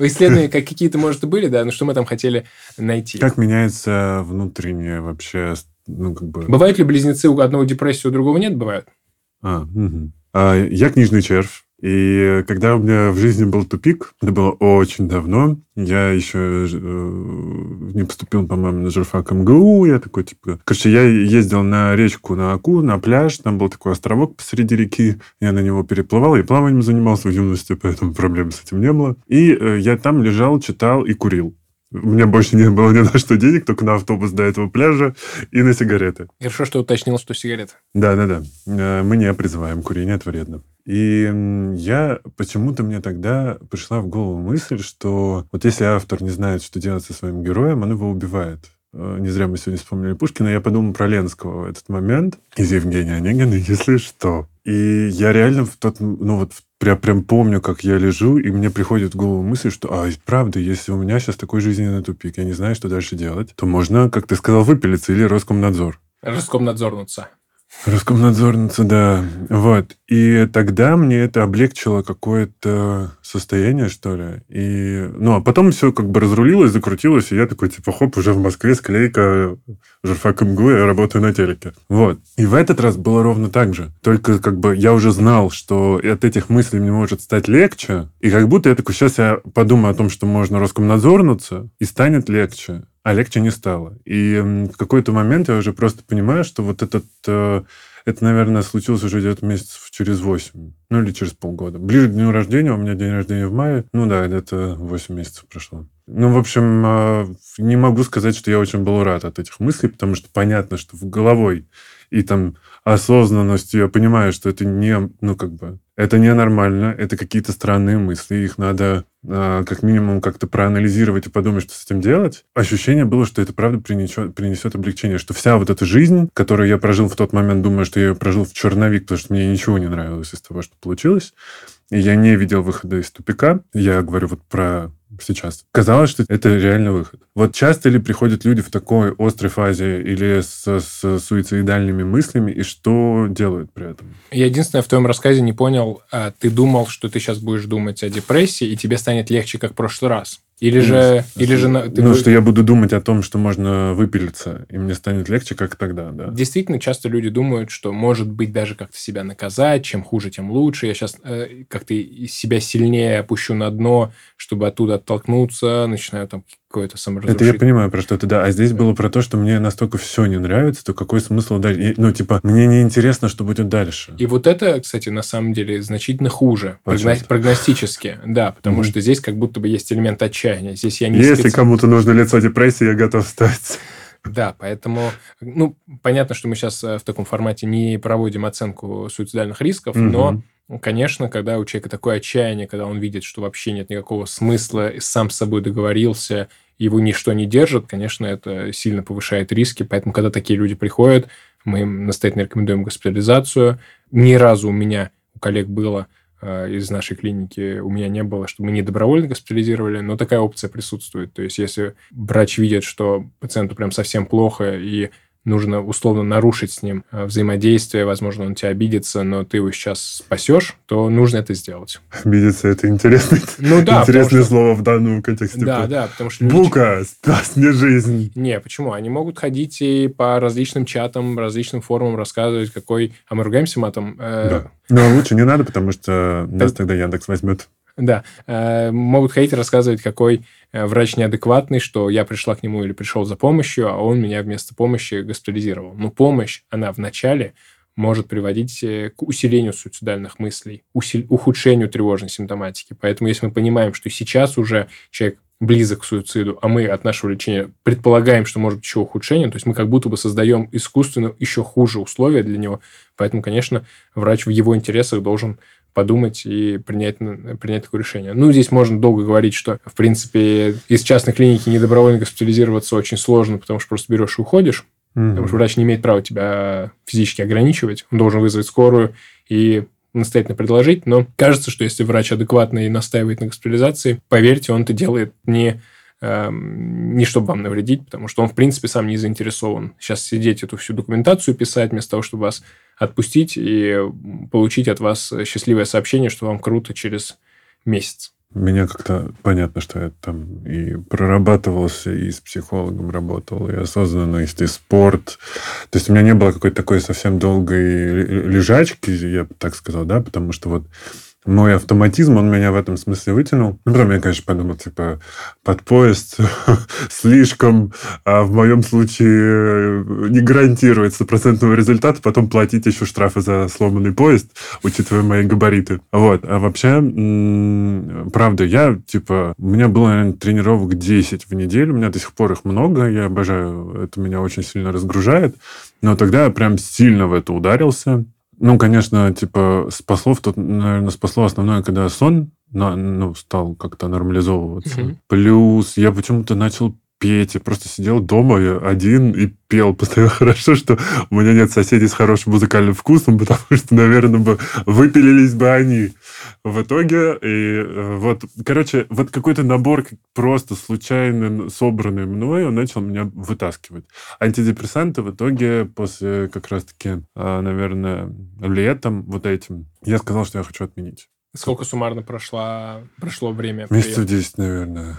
исследования как какие-то, может, и были, да, но что мы там хотели найти? Как меняется внутреннее вообще, ну, как бы... Бывают ли близнецы у одного депрессии, у другого нет? Бывают. А, угу. а я книжный червь. И когда у меня в жизни был тупик, это было очень давно, я еще э, не поступил, по-моему, на журфак МГУ, я такой, типа... Короче, я ездил на речку, на Аку, на пляж, там был такой островок посреди реки, я на него переплывал, и плаванием занимался в юности, поэтому проблем с этим не было. И э, я там лежал, читал и курил. У меня больше не было ни на что денег, только на автобус до этого пляжа и на сигареты. Хорошо, что уточнил, что сигареты. Да-да-да. Э, мы не призываем, курение это вредно. И я почему-то мне тогда пришла в голову мысль, что вот если автор не знает, что делать со своим героем, он его убивает. Э, не зря мы сегодня вспомнили Пушкина. Я подумал про Ленского в этот момент из Евгения Онегина, если что. И я реально в тот, ну вот прям, прям помню, как я лежу, и мне приходит в голову мысль, что, а, правда, если у меня сейчас такой жизненный тупик, я не знаю, что дальше делать, то можно, как ты сказал, выпилиться или Роскомнадзор. Роскомнадзорнуться. Роскомнадзорница, да. Вот. И тогда мне это облегчило какое-то состояние, что ли. И, ну, а потом все как бы разрулилось, закрутилось, и я такой, типа, хоп, уже в Москве склейка журфак МГУ, я работаю на телеке. Вот. И в этот раз было ровно так же. Только как бы я уже знал, что от этих мыслей мне может стать легче, и как будто я такой, сейчас я подумаю о том, что можно Роскомнадзорнуться, и станет легче а легче не стало. И в какой-то момент я уже просто понимаю, что вот этот... Э, это, наверное, случилось уже где-то месяцев через 8, ну или через полгода. Ближе к дню рождения, у меня день рождения в мае, ну да, где-то 8 месяцев прошло. Ну, в общем, э, не могу сказать, что я очень был рад от этих мыслей, потому что понятно, что в головой и там осознанностью я понимаю, что это не, ну, как бы, это ненормально, это какие-то странные мысли, их надо как минимум как-то проанализировать и подумать, что с этим делать. Ощущение было, что это правда принесет, принесет облегчение, что вся вот эта жизнь, которую я прожил в тот момент, думаю, что я ее прожил в черновик, потому что мне ничего не нравилось из того, что получилось, и я не видел выхода из тупика. Я говорю вот про сейчас. Казалось, что это реально выход. Вот часто ли приходят люди в такой острой фазе или с, с суицидальными мыслями, и что делают при этом? Я единственное в твоем рассказе не понял, а ты думал, что ты сейчас будешь думать о депрессии, и тебе станет легче, как в прошлый раз. Или же... Ну, или же ты ну, что я буду думать о том, что можно выпилиться, и мне станет легче, как тогда, да. Действительно, часто люди думают, что, может быть, даже как-то себя наказать, чем хуже, тем лучше. Я сейчас э, как-то себя сильнее опущу на дно, чтобы оттуда оттолкнуться, начинаю там какое-то Это саморазрушительное. я понимаю про что-то, да. А здесь было про то, что мне настолько все не нравится, то какой смысл дальше? Ну, типа, мне не интересно, что будет дальше. И вот это, кстати, на самом деле значительно хуже прогно- прогностически, да, потому что здесь как будто бы есть элемент отчаяния. Здесь я не Если специ- кому-то нужно лицо депрессии, я готов стать. Да, поэтому, ну, понятно, что мы сейчас в таком формате не проводим оценку суицидальных рисков, но, конечно, когда у человека такое отчаяние, когда он видит, что вообще нет никакого смысла, сам с собой договорился, его ничто не держит, конечно, это сильно повышает риски. Поэтому, когда такие люди приходят, мы им настоятельно рекомендуем госпитализацию. Ни разу у меня, у коллег было э, из нашей клиники, у меня не было, что мы не добровольно госпитализировали, но такая опция присутствует. То есть, если врач видит, что пациенту прям совсем плохо, и нужно условно нарушить с ним э, взаимодействие, возможно, он тебя обидится, но ты его сейчас спасешь, то нужно это сделать. Обидеться это интересный, Ну да, интересное что- слово в данном контексте. Да, да, потому что... люди- Бука, спас мне жизнь. Не, почему? Они могут ходить и по различным чатам, различным форумам рассказывать, какой... А мы ругаемся матом? Э, Да. Но лучше не надо, потому что нас тогда Яндекс возьмет. Да, э, могут ходить и рассказывать, какой э, врач неадекватный, что я пришла к нему или пришел за помощью, а он меня вместо помощи госпитализировал. Но помощь, она вначале может приводить э, к усилению суицидальных мыслей, ухудшению тревожной симптоматики. Поэтому если мы понимаем, что сейчас уже человек близок к суициду, а мы от нашего лечения предполагаем, что может быть еще ухудшение, то есть мы как будто бы создаем искусственно еще хуже условия для него. Поэтому, конечно, врач в его интересах должен подумать и принять, принять такое решение. Ну, здесь можно долго говорить, что, в принципе, из частной клиники недобровольно госпитализироваться очень сложно, потому что просто берешь и уходишь, потому что врач не имеет права тебя физически ограничивать, он должен вызвать скорую и настоятельно предложить, но кажется, что если врач адекватный и настаивает на госпитализации, поверьте, он это делает не, не чтобы вам навредить, потому что он, в принципе, сам не заинтересован сейчас сидеть эту всю документацию писать, вместо того, чтобы вас отпустить и получить от вас счастливое сообщение, что вам круто через месяц. Меня как-то понятно, что я там и прорабатывался, и с психологом работал, и осознанно, и спорт. То есть у меня не было какой-то такой совсем долгой лежачки, я бы так сказал, да, потому что вот мой автоматизм, он меня в этом смысле вытянул. Ну, потом я, конечно, подумал, типа, под поезд слишком, а в моем случае не гарантирует стопроцентного результата, потом платить еще штрафы за сломанный поезд, учитывая мои габариты. Вот. А вообще, правда, я, типа, у меня было, наверное, тренировок 10 в неделю, у меня до сих пор их много, я обожаю, это меня очень сильно разгружает, но тогда я прям сильно в это ударился. Ну, конечно, типа, спасло, в тот, наверное, спасло основное, когда сон на, ну, стал как-то нормализовываться. Мгм. Плюс я почему-то начал петь. Я просто сидел дома я один и пел. Постоянно хорошо, что у меня нет соседей с хорошим музыкальным вкусом, потому что, наверное, бы выпилились бы они. В итоге, и э, вот, короче, вот какой-то набор просто случайно собранный мной, он начал меня вытаскивать. Антидепрессанты в итоге после как раз-таки, а, наверное, летом вот этим, я сказал, что я хочу отменить. Сколько суммарно прошло, прошло время? Месяцев 10, наверное.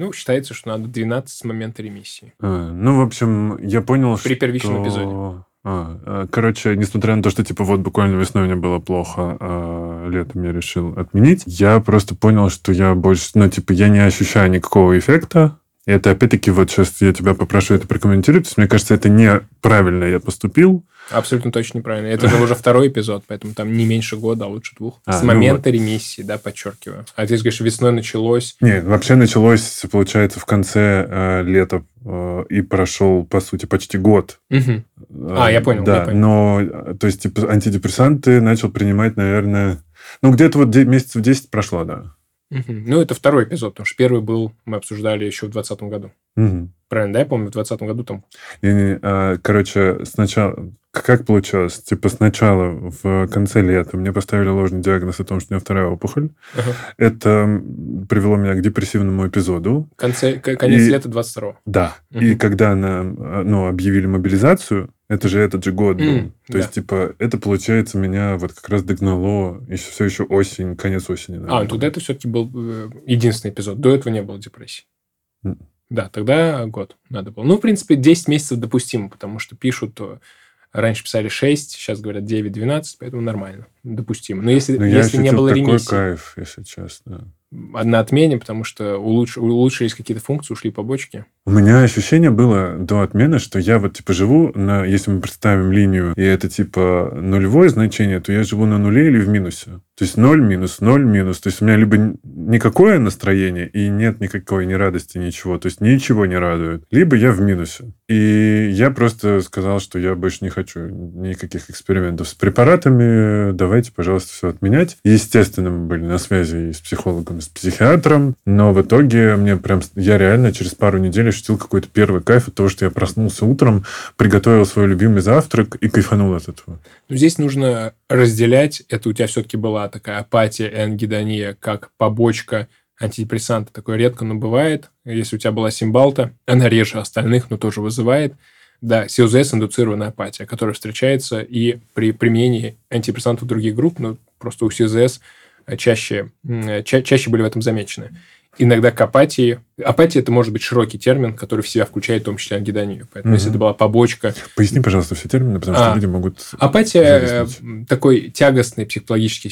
Ну, считается, что надо 12 с момента ремиссии. А, ну, в общем, я понял, При первичном что... эпизоде. А, а, короче, несмотря на то, что, типа, вот буквально весной мне было плохо, а летом я решил отменить, я просто понял, что я больше, ну, типа, я не ощущаю никакого эффекта. И это, опять-таки, вот сейчас я тебя попрошу это прокомментировать. То есть, мне кажется, это неправильно я поступил. Абсолютно точно неправильно. Это же уже второй эпизод, поэтому там не меньше года, а лучше двух. А, С ну момента ремиссии, да, подчеркиваю. А ты говоришь, весной началось. Не, вообще началось, получается, в конце э, лета э, и прошел, по сути, почти год. Мгм. А, я понял, Да, я понял. но, э, то есть, типа, антидепрессанты начал принимать, наверное... Ну, где-то вот де- месяцев 10 прошло, да. Мгм. Ну, это второй эпизод, потому что первый был, мы обсуждали еще в 2020 году. Мгм. Правильно, да? Я помню, в 2020 году там... Не-не, а, короче, сначала... Как получилось? Типа сначала, в конце лета, мне поставили ложный диагноз о том, что у меня вторая опухоль. Ага. Это привело меня к депрессивному эпизоду. Конце, конец И- лета 22 Да. Мгм. И когда нам, а, ну, объявили мобилизацию, это же этот же год был. М, То да. есть, типа, это, получается, меня вот как раз догнало еще все еще осень, конец осени. А, наверное. тогда это все-таки был э, единственный эпизод. До этого не было депрессии. М. Да, тогда год надо было. Ну, в принципе, 10 месяцев допустимо, потому что пишут, то раньше писали 6, сейчас говорят 9-12, поэтому нормально, допустимо. Но если, Но Ну, если не было такой ремиссии... кайф, если честно. на отмене, потому что улуч... улучшились какие-то функции, ушли побочки. У меня ощущение было до отмены, что я вот типа живу на, если мы представим линию, и это типа нулевое значение, то я живу на нуле или в минусе. То есть ноль минус, ноль минус. То есть у меня либо никакое настроение, и нет никакой ни радости, ничего. То есть ничего не радует. Либо я в минусе. И я просто сказал, что я больше не хочу никаких экспериментов с препаратами. Давайте, пожалуйста, все отменять. Естественно, мы были на связи и с психологом, и с психиатром. Но в итоге мне прям... Я реально через пару недель ощутил какой-то первый кайф от того, что я проснулся утром, приготовил свой любимый завтрак и кайфанул от этого. Но здесь нужно разделять. Это у тебя все-таки была такая апатия и ангидония, как побочка антидепрессанта. Такое редко, но бывает. Если у тебя была симбалта, она реже остальных, но тоже вызывает. Да, СИОЗС – индуцированная апатия, которая встречается и при применении антидепрессантов других групп, но просто у СИОЗС чаще, ча чаще были в этом замечены иногда к апатии. Апатия – это может быть широкий термин, который в себя включает в том числе ангидонию. Поэтому, угу. если это была побочка... Поясни, пожалуйста, все термины, потому что а, люди могут... Апатия – такой тягостный психологический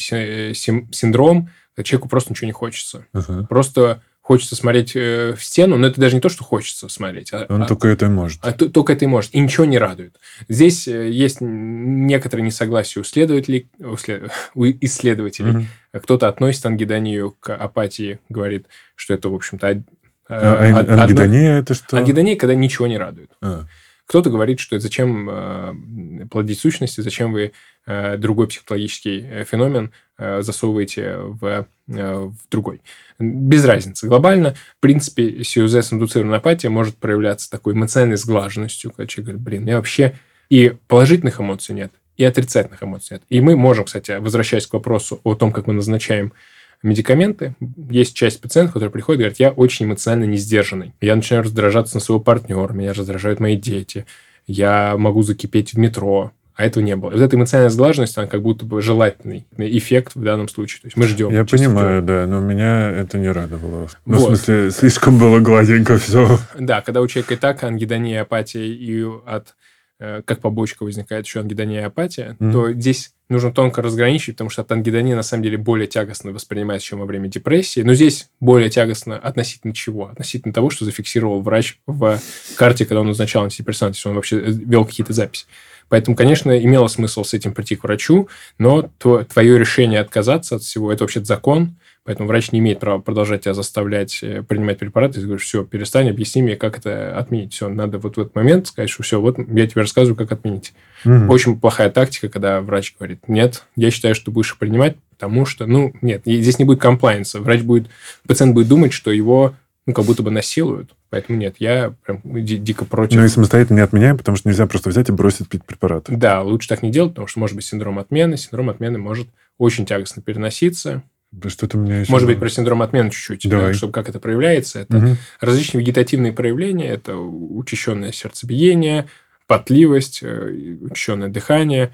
синдром, когда человеку просто ничего не хочется. Угу. Просто хочется смотреть э, в стену, но это даже не то, что хочется смотреть. А, Он а, только это и может. А, только это и может. И ничего не радует. Здесь э, есть некоторые несогласия у следователей, у исследователей. Угу. Кто-то относит ангидонию к апатии, говорит, что это, в общем-то, а, а, ангидония это что? Ангидония, когда ничего не радует. А. Кто-то говорит, что зачем э, плодить сущности, зачем вы э, другой психологический э, феномен э, засовываете в, э, в другой. Без разницы. Глобально, в принципе, сиузес-индуцированная апатия может проявляться такой эмоциональной сглаженностью, когда человек говорит, блин, я вообще и положительных эмоций нет, и отрицательных эмоций нет. И мы можем, кстати, возвращаясь к вопросу о том, как мы назначаем медикаменты. Есть часть пациентов, которые приходят и говорят, я очень эмоционально не сдержанный. Я начинаю раздражаться на своего партнера, меня раздражают мои дети, я могу закипеть в метро, а этого не было. Вот эта эмоциональная сглаженность, она как будто бы желательный эффект в данном случае. То есть мы ждем. Я понимаю, да, но меня это не радовало. Ну, вот. в смысле, слишком было гладенько все. Да, когда у человека и так ангидония, апатия, и от как побочка возникает еще ангидония и апатия, mm-hmm. то здесь нужно тонко разграничить, потому что от ангидонии на самом деле более тягостно воспринимается, чем во время депрессии. Но здесь более тягостно относительно чего? Относительно того, что зафиксировал врач в карте, когда он назначал антидепрессант, если он вообще э, вел какие-то записи. Поэтому, конечно, имело смысл с этим прийти к врачу, но твое решение отказаться от всего – это вообще закон, Поэтому врач не имеет права продолжать тебя заставлять э, принимать препараты. Ты говоришь, все, перестань, объясни мне, как это отменить. Все, надо вот в этот момент сказать, что все, вот я тебе рассказываю, как отменить. Угу. Очень плохая тактика, когда врач говорит, нет, я считаю, что будешь принимать, потому что, ну, нет, здесь не будет комплайенса. Врач будет, пациент будет думать, что его ну, как будто бы насилуют. Поэтому нет, я прям дико против. Ну и самостоятельно не отменяем, потому что нельзя просто взять и бросить пить препараты. Да, лучше так не делать, потому что может быть синдром отмены. Синдром отмены может очень тягостно переноситься. Что-то у меня еще... Может быть, про синдром отмены чуть-чуть, Давай. чтобы как это проявляется. Это угу. различные вегетативные проявления, это учащенное сердцебиение, потливость, э, учащенное дыхание.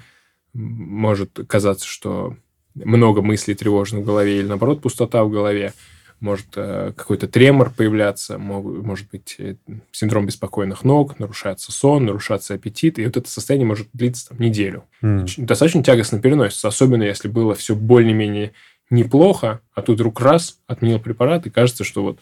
Может казаться, что много мыслей тревожных в голове или, наоборот, пустота в голове. Может э, какой-то тремор появляться, может быть э, синдром беспокойных ног, нарушается сон, нарушаться аппетит. И вот это состояние может длиться там, неделю. Mm. Достаточно тягостно переносится, особенно если было все более-менее неплохо, а тут вдруг раз отменил препарат, и кажется, что вот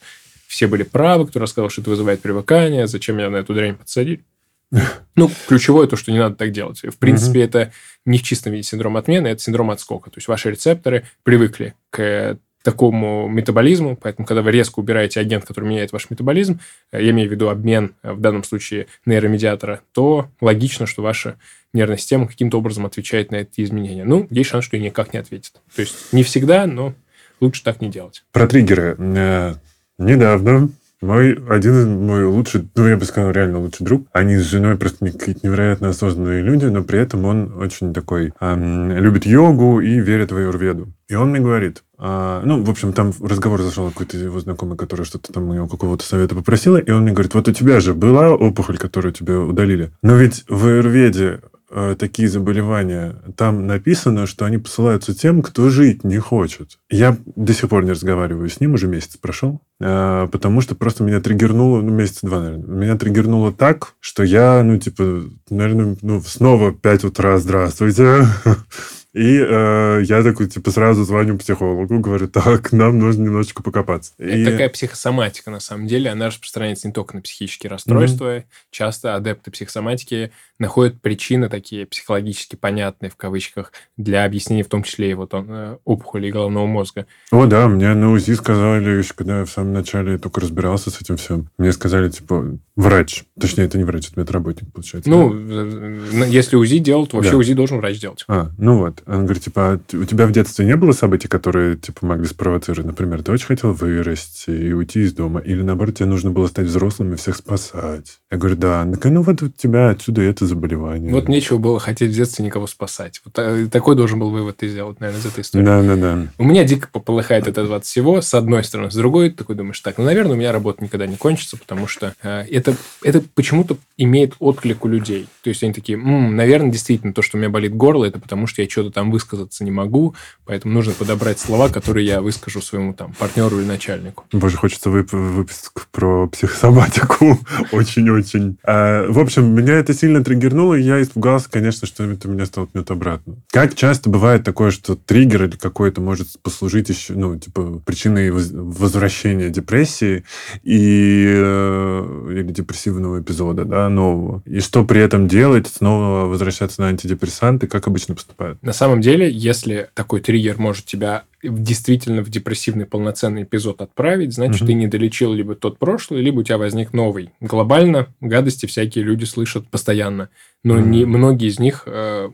все были правы, кто рассказал, что это вызывает привыкание, зачем меня на эту дрянь подсадили. Ну, ключевое то, что не надо так делать. В принципе, угу. это не в чистом виде синдром отмены, это синдром отскока. То есть ваши рецепторы привыкли к такому метаболизму, поэтому, когда вы резко убираете агент, который меняет ваш метаболизм, я имею в виду обмен, в данном случае, нейромедиатора, то логично, что ваша нервная система каким-то образом отвечает на эти изменения. Ну, есть шанс, что и никак не ответит. То есть не всегда, но лучше так не делать. Про триггеры. Э, недавно мой один мой лучший, ну, я бы сказал, реально лучший друг. Они с женой просто какие-то невероятно осознанные люди, но при этом он очень такой эм, любит йогу и верит в аюрведу. И он мне говорит, а, ну, в общем, там разговор зашел какой-то его знакомый, который что-то там у него какого-то совета попросила, и он мне говорит, вот у тебя же была опухоль, которую тебе удалили. Но ведь в аюрведе Э, такие заболевания, там написано, что они посылаются тем, кто жить не хочет. Я до сих пор не разговариваю с ним, уже месяц прошел, э, потому что просто меня триггернуло, ну, месяца два, наверное, меня триггернуло так, что я, ну, типа, наверное, ну, снова 5 утра, здравствуйте, И э, я такой, типа, сразу звоню психологу, говорю, так, нам нужно немножечко покопаться. Это И- такая психосоматика, на самом деле. Она распространяется не только на психические расстройства. Часто адепты психосоматики находят причины такие психологически понятные, в кавычках, для объяснения в том числе и вот он, э, опухоли головного мозга. О, да, мне на УЗИ сказали, еще когда я в самом начале только разбирался с этим всем, мне сказали, типа, врач. Точнее, это не врач, это медработник, получается. Ну, да? э, если УЗИ делал, то вообще Да. УЗИ должен врач делать. А, ну вот. Он говорит, типа, а у тебя в детстве не было событий, которые, типа, могли спровоцировать? Например, ты очень хотел вырасти и уйти из дома, или, наоборот, тебе нужно было стать взрослым и всех спасать? Я говорю, да. Ну, вот у тебя отсюда это заболевание. Вот нечего было хотеть в детстве никого спасать. Вот э, такой должен был вывод ты сделать, наверное, из этой истории. Да, да, да. У меня дико пополыхает это от всего, с одной стороны. С другой, такой думаешь, так, ну, наверное, у меня работа никогда не кончится, потому что э, это, это почему-то имеет отклик у людей. То есть они такие, «М, наверное, действительно, то, что у меня болит горло, это потому что я что-то там высказаться не могу, поэтому нужно подобрать слова, которые я выскажу своему там партнеру или начальнику. Боже, хочется вып- выпуск про психосоматику. Очень-очень. А, в общем, меня это сильно триггернуло, и я испугался, конечно, что это меня столкнет обратно. Как часто бывает такое, что триггер или какой-то может послужить еще, ну, типа, причиной воз- возвращения депрессии и, э, или депрессивного эпизода, да, нового. И что при этом делать? Снова возвращаться на антидепрессанты? Как обычно поступают? На самом деле, если такой триггер может тебя действительно в депрессивный полноценный эпизод отправить, значит, Мгм. ты не долечил либо тот прошлый, либо у тебя возник новый. Глобально гадости всякие люди слышат постоянно, но Мгм. не, многие из них э,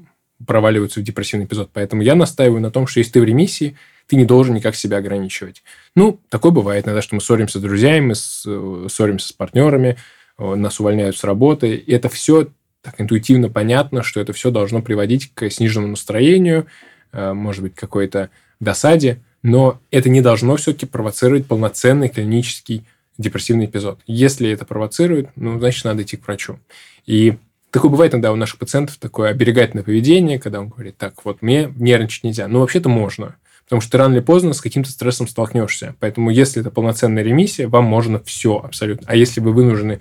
проваливаются в депрессивный эпизод. Поэтому я настаиваю на том, что если ты в ремиссии, ты не должен никак себя ограничивать. Ну, такое бывает иногда, что мы ссоримся с друзьями, мы э, ссоримся с партнерами, э, нас увольняют с работы. И это все так интуитивно понятно, что это все должно приводить к сниженному настроению, э, может быть, какой-то досаде, но это не должно все-таки провоцировать полноценный клинический депрессивный эпизод. Если это провоцирует, ну, значит, надо идти к врачу. И такое бывает иногда у наших пациентов, такое оберегательное поведение, когда он говорит, так, вот мне нервничать нельзя. Ну, вообще-то можно. Потому что ты рано или поздно с каким-то стрессом столкнешься. Поэтому, если это полноценная ремиссия, вам можно все абсолютно. А если вы вынуждены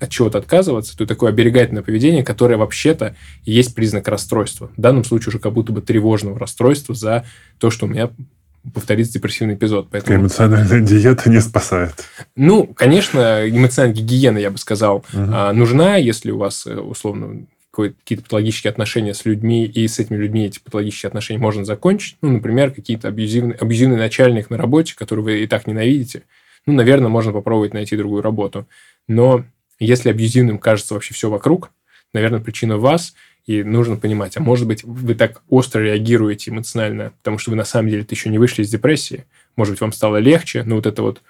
от чего-то отказываться, то такое оберегательное поведение, которое вообще-то есть признак расстройства. В данном случае уже как будто бы тревожного расстройства за то, что у меня повторится депрессивный эпизод. Поэтому, Эмоциональная диета не спасает. ну, конечно, эмоциональная гигиена, я бы сказал, а, нужна, если у вас, э, условно, какие-то патологические отношения с людьми, и с этими людьми эти патологические отношения можно закончить. Ну, например, какие-то абьюзивные, абьюзивный начальник на работе, который вы и так ненавидите. Ну, наверное, можно попробовать найти другую работу. Но если абьюзивным кажется вообще все вокруг, наверное, причина в вас, и нужно понимать, а может быть, вы так остро реагируете эмоционально, потому что вы на самом деле еще не вышли из депрессии, может быть, вам стало легче, но вот это вот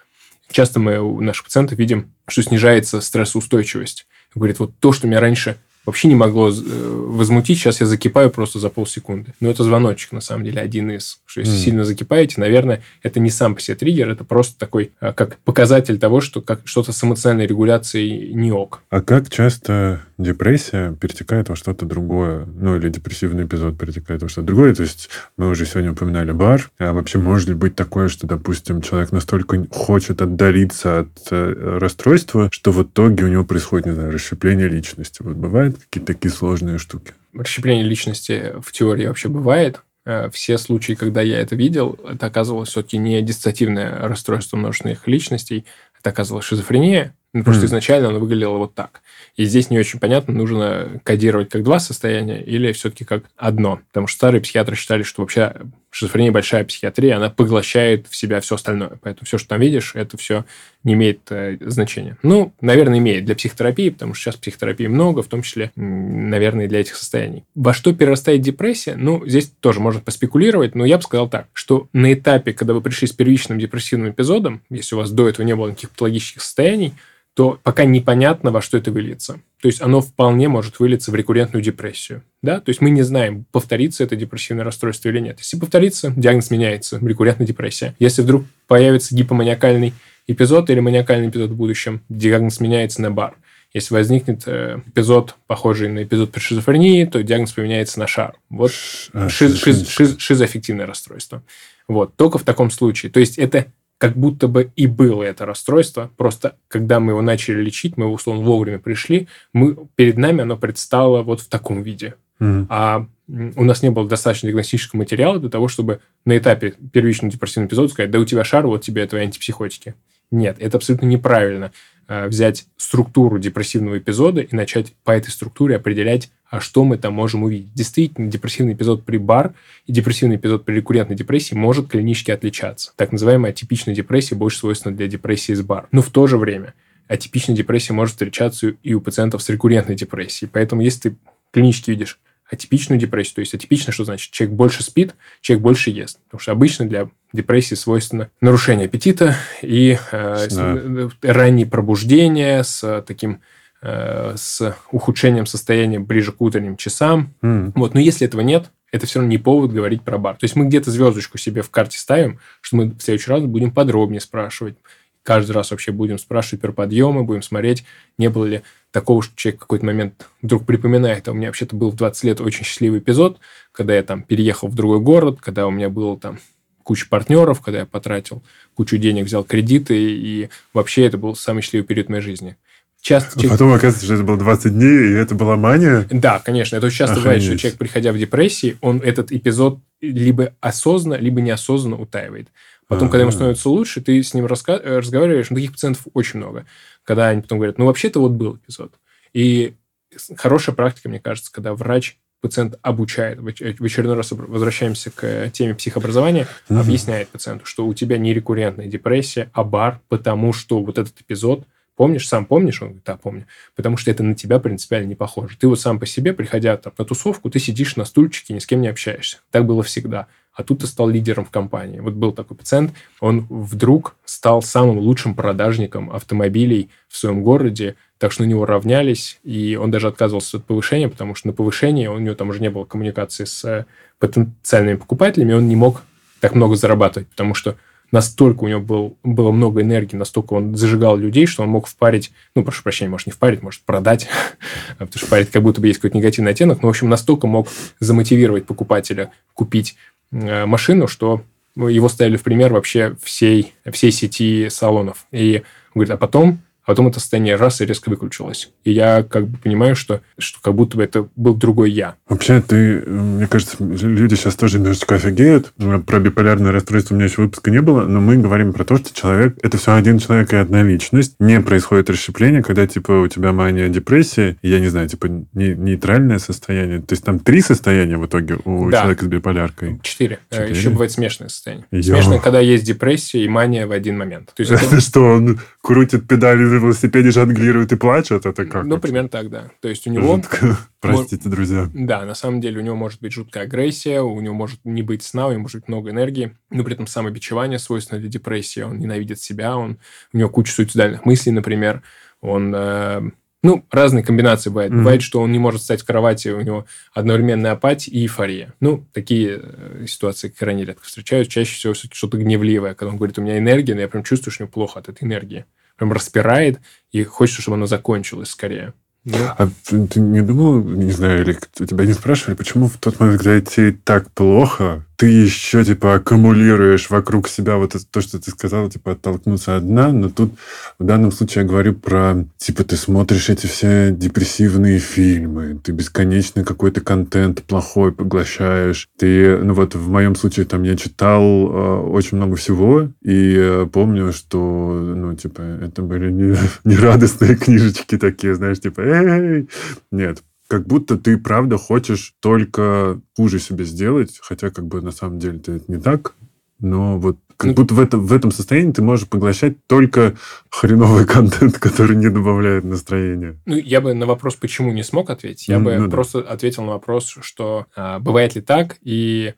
часто мы у наших пациентов видим, что снижается стрессоустойчивость. Говорит, вот то, что меня раньше вообще не могло э, возмутить, сейчас я закипаю просто за полсекунды. Но это звоночек, на самом деле, один из. Что если Мгм. сильно закипаете, наверное, это не сам по себе триггер, это просто такой, а, как показатель того, что как что-то с эмоциональной регуляцией не ок. А как часто депрессия перетекает во что-то другое? Ну, или депрессивный эпизод перетекает во что-то другое? То есть мы уже сегодня упоминали бар. А вообще может ли быть такое, что, допустим, человек настолько хочет отдалиться от э, расстройства, что в итоге у него происходит, не знаю, расщепление личности? Вот бывают какие-то такие сложные штуки? расщепление личности в теории вообще бывает. Э, Все случаи, когда я это видел, это оказывалось все-таки не диссоциативное расстройство множественных личностей, это оказалось шизофрения. Ну, просто Мгм. изначально оно выглядело вот так. И здесь не очень понятно, нужно кодировать как два состояния или все-таки как одно. Потому что старые психиатры считали, что вообще шизофрения большая психиатрия, она поглощает в себя все остальное. Поэтому все, что там видишь, это все не имеет э, значения. Ну, наверное, имеет для психотерапии, потому что сейчас психотерапии много, в том числе, наверное, для этих состояний. Во что перерастает депрессия? Ну, здесь тоже можно поспекулировать, но я бы сказал так, что на этапе, когда вы пришли с первичным депрессивным эпизодом, если у вас до этого не было никаких патологических состояний, то пока непонятно, во что это выльется. То есть оно вполне может вылиться в рекуррентную депрессию. Да? То есть мы не знаем, повторится это депрессивное расстройство или нет. Если повторится, диагноз меняется, рекуррентная депрессия. Если вдруг появится гипоманиакальный эпизод или маниакальный эпизод в будущем, диагноз меняется на бар. Если возникнет э, эпизод, похожий на эпизод при шизофрении, то диагноз поменяется на шар. Вот А, шиз- шиз- шиз- шизоаффективное расстройство. Вот. Только в таком случае. То есть это как будто бы и было это расстройство, просто когда мы его начали лечить, мы его, условно, вовремя пришли, мы, перед нами оно предстало вот в таком виде. Мгм. а у нас не было достаточно диагностического материала для того, чтобы на этапе первичного депрессивного эпизода сказать, да у тебя шар, вот тебе твои антипсихотики. Нет, это абсолютно неправильно э, взять структуру депрессивного эпизода и начать по этой структуре определять, а что мы там можем увидеть. Действительно, депрессивный эпизод при бар и депрессивный эпизод при рекуррентной депрессии может клинически отличаться. Так называемая атипичная депрессия больше свойственна для депрессии с бар. Но в то же время атипичная депрессия может встречаться и у пациентов с рекуррентной депрессией. Поэтому если ты клинически видишь атипичную депрессию, то есть атипично, что значит? Человек больше спит, человек больше ест. Потому что обычно для депрессии свойственно нарушение аппетита и э, Да. э, раннее пробуждение с э, таким с ухудшением состояния ближе к утренним часам. М. Вот, но если этого нет, это все равно не повод говорить про бар. То есть мы где-то звездочку себе в карте ставим, что мы в следующий раз будем подробнее спрашивать. Каждый раз вообще будем спрашивать про подъемы, будем смотреть, не было ли такого, что человек в какой-то момент вдруг припоминает, а у меня вообще-то был в 20 лет очень счастливый эпизод, когда я там переехал в другой город, когда у меня было там куча партнеров, когда я потратил кучу денег, взял кредиты, и вообще это был самый счастливый период моей жизни. Часто А человек- Потом оказывается, что это было 20 дней, и это была мания. да, конечно. Это очень часто бывает, что Охренеть. человек, приходя в депрессии, он этот эпизод либо осознанно, либо неосознанно утаивает. Потом, когда ему Ага. становится лучше, ты с ним раска- э, разговариваешь, ну, таких пациентов очень много, когда они потом говорят, ну, вообще-то вот был эпизод. И хорошая практика, мне кажется, когда врач пациент обучает, в в очередной раз возвращаемся к э, теме психообразования, Мгм. объясняет пациенту, что у тебя не рекуррентная депрессия, а бар, потому что вот этот эпизод, помнишь, сам помнишь? Он говорит, да, помню. Потому что это на тебя принципиально не похоже. Ты вот сам по себе, приходя там, на тусовку, ты сидишь на стульчике, ни с кем не общаешься. Так было всегда. А тут ты стал лидером в компании. Вот был такой пациент, он вдруг стал самым лучшим продажником автомобилей в своем городе, так что на него равнялись, и он даже отказывался от повышения, потому что на повышении у него там уже не было коммуникации с э, потенциальными покупателями, он не мог так много зарабатывать, потому что настолько у него был, было много энергии, настолько он зажигал людей, что он мог впарить, ну, прошу прощения, может, не впарить, может, продать, потому что впарить как будто бы есть какой-то негативный оттенок, но, в общем, настолько мог замотивировать покупателя купить э, машину, что его ставили в пример вообще всей, всей сети салонов. И говорит, а потом, а потом это состояние раз и резко выключилось. И я как бы понимаю, что, что как будто бы это был другой я. Вообще, ты, мне кажется, люди сейчас тоже немножечко офигеют. Про биполярное расстройство у меня еще выпуска не было, но мы говорим про то, что человек, это все один человек и одна личность. Не происходит расщепление, когда, типа, у тебя мания, депрессия, я не знаю, типа, не- нейтральное состояние. То есть там три состояния в итоге у Да. человека с биполяркой. Четыре. Э, Четыре? Еще бывает смешанное состояние. Йо. Смешанное, когда есть депрессия и мания в один момент. То есть Это что, он крутит педали на велосипеде, жонглирует и плачет? Это как? ну, примерно так, да. То есть у него... Жутко. Простите, друзья. Да, на самом деле у него может быть жуткая агрессия, у него может не быть сна, у него может быть много энергии, но при этом самобичевание свойственно для депрессии, он ненавидит себя, он, у него куча суицидальных мыслей, например, он... ну, разные комбинации бывают. Мгм. Бывает, что он не может встать в кровати, у него одновременная апатия и эйфория. Ну, такие э, ситуации крайне редко встречаются. Чаще всего что-то гневливое, когда он говорит, у меня энергия, но я прям чувствую, что мне плохо от этой энергии. Прям распирает, и хочется, чтобы оно закончилось скорее. Ну, А ты ты не думал, не знаю, или тебя не спрашивали, почему в тот момент, когда тебе так плохо, ты еще, типа, аккумулируешь вокруг себя вот это- то, что ты сказала, типа, оттолкнуться от дна, но тут в данном случае я говорю про, типа, ты смотришь эти все депрессивные фильмы, ты бесконечно какой-то контент плохой поглощаешь, ты, ну вот в моем случае там я читал э, очень много всего, и э, помню, что, ну, типа, это были не, не радостные книжечки такие, знаешь, типа, эй, нет, как будто ты, правда, хочешь только хуже себе сделать, хотя, как бы, на самом деле это не так, но вот как Ну, будто в этом, в этом состоянии ты можешь поглощать только хреновый контент, который не добавляет настроения. Ну, я бы на вопрос, почему не смог ответить, я Ну, бы ну да. просто ответил на вопрос, что а, бывает ли так, и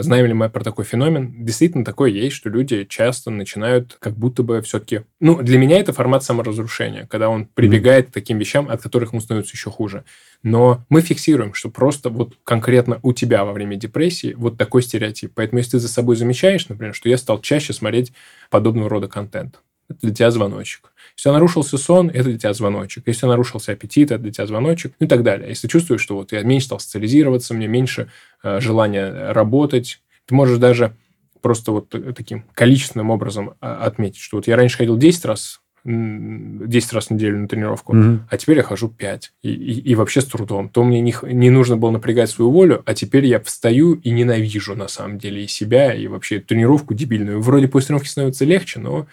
знаем ли мы про такой феномен. Действительно, такое есть, что люди часто начинают как будто бы все-таки... Ну, для меня это формат саморазрушения, когда он прибегает к таким вещам, от которых ему становится еще хуже. Но мы фиксируем, что просто вот конкретно у тебя во время депрессии вот такой стереотип. Поэтому если ты за собой замечаешь, например, что я стал чаще смотреть подобного рода контент, это для тебя звоночек. Если нарушился сон, это для тебя звоночек. Если нарушился аппетит, это для тебя звоночек, ну и так далее. Если чувствуешь, что вот я меньше стал социализироваться, мне меньше э, желания работать, ты можешь даже просто вот таким количественным образом а, отметить, что вот я раньше ходил 10 раз 10 раз в неделю на тренировку, Мгм. а теперь я хожу 5. И, и- и вообще с трудом. То мне не, не нужно было напрягать свою волю, а теперь я встаю и ненавижу на самом деле и себя, и вообще тренировку дебильную. Вроде после тренировки становится легче, но,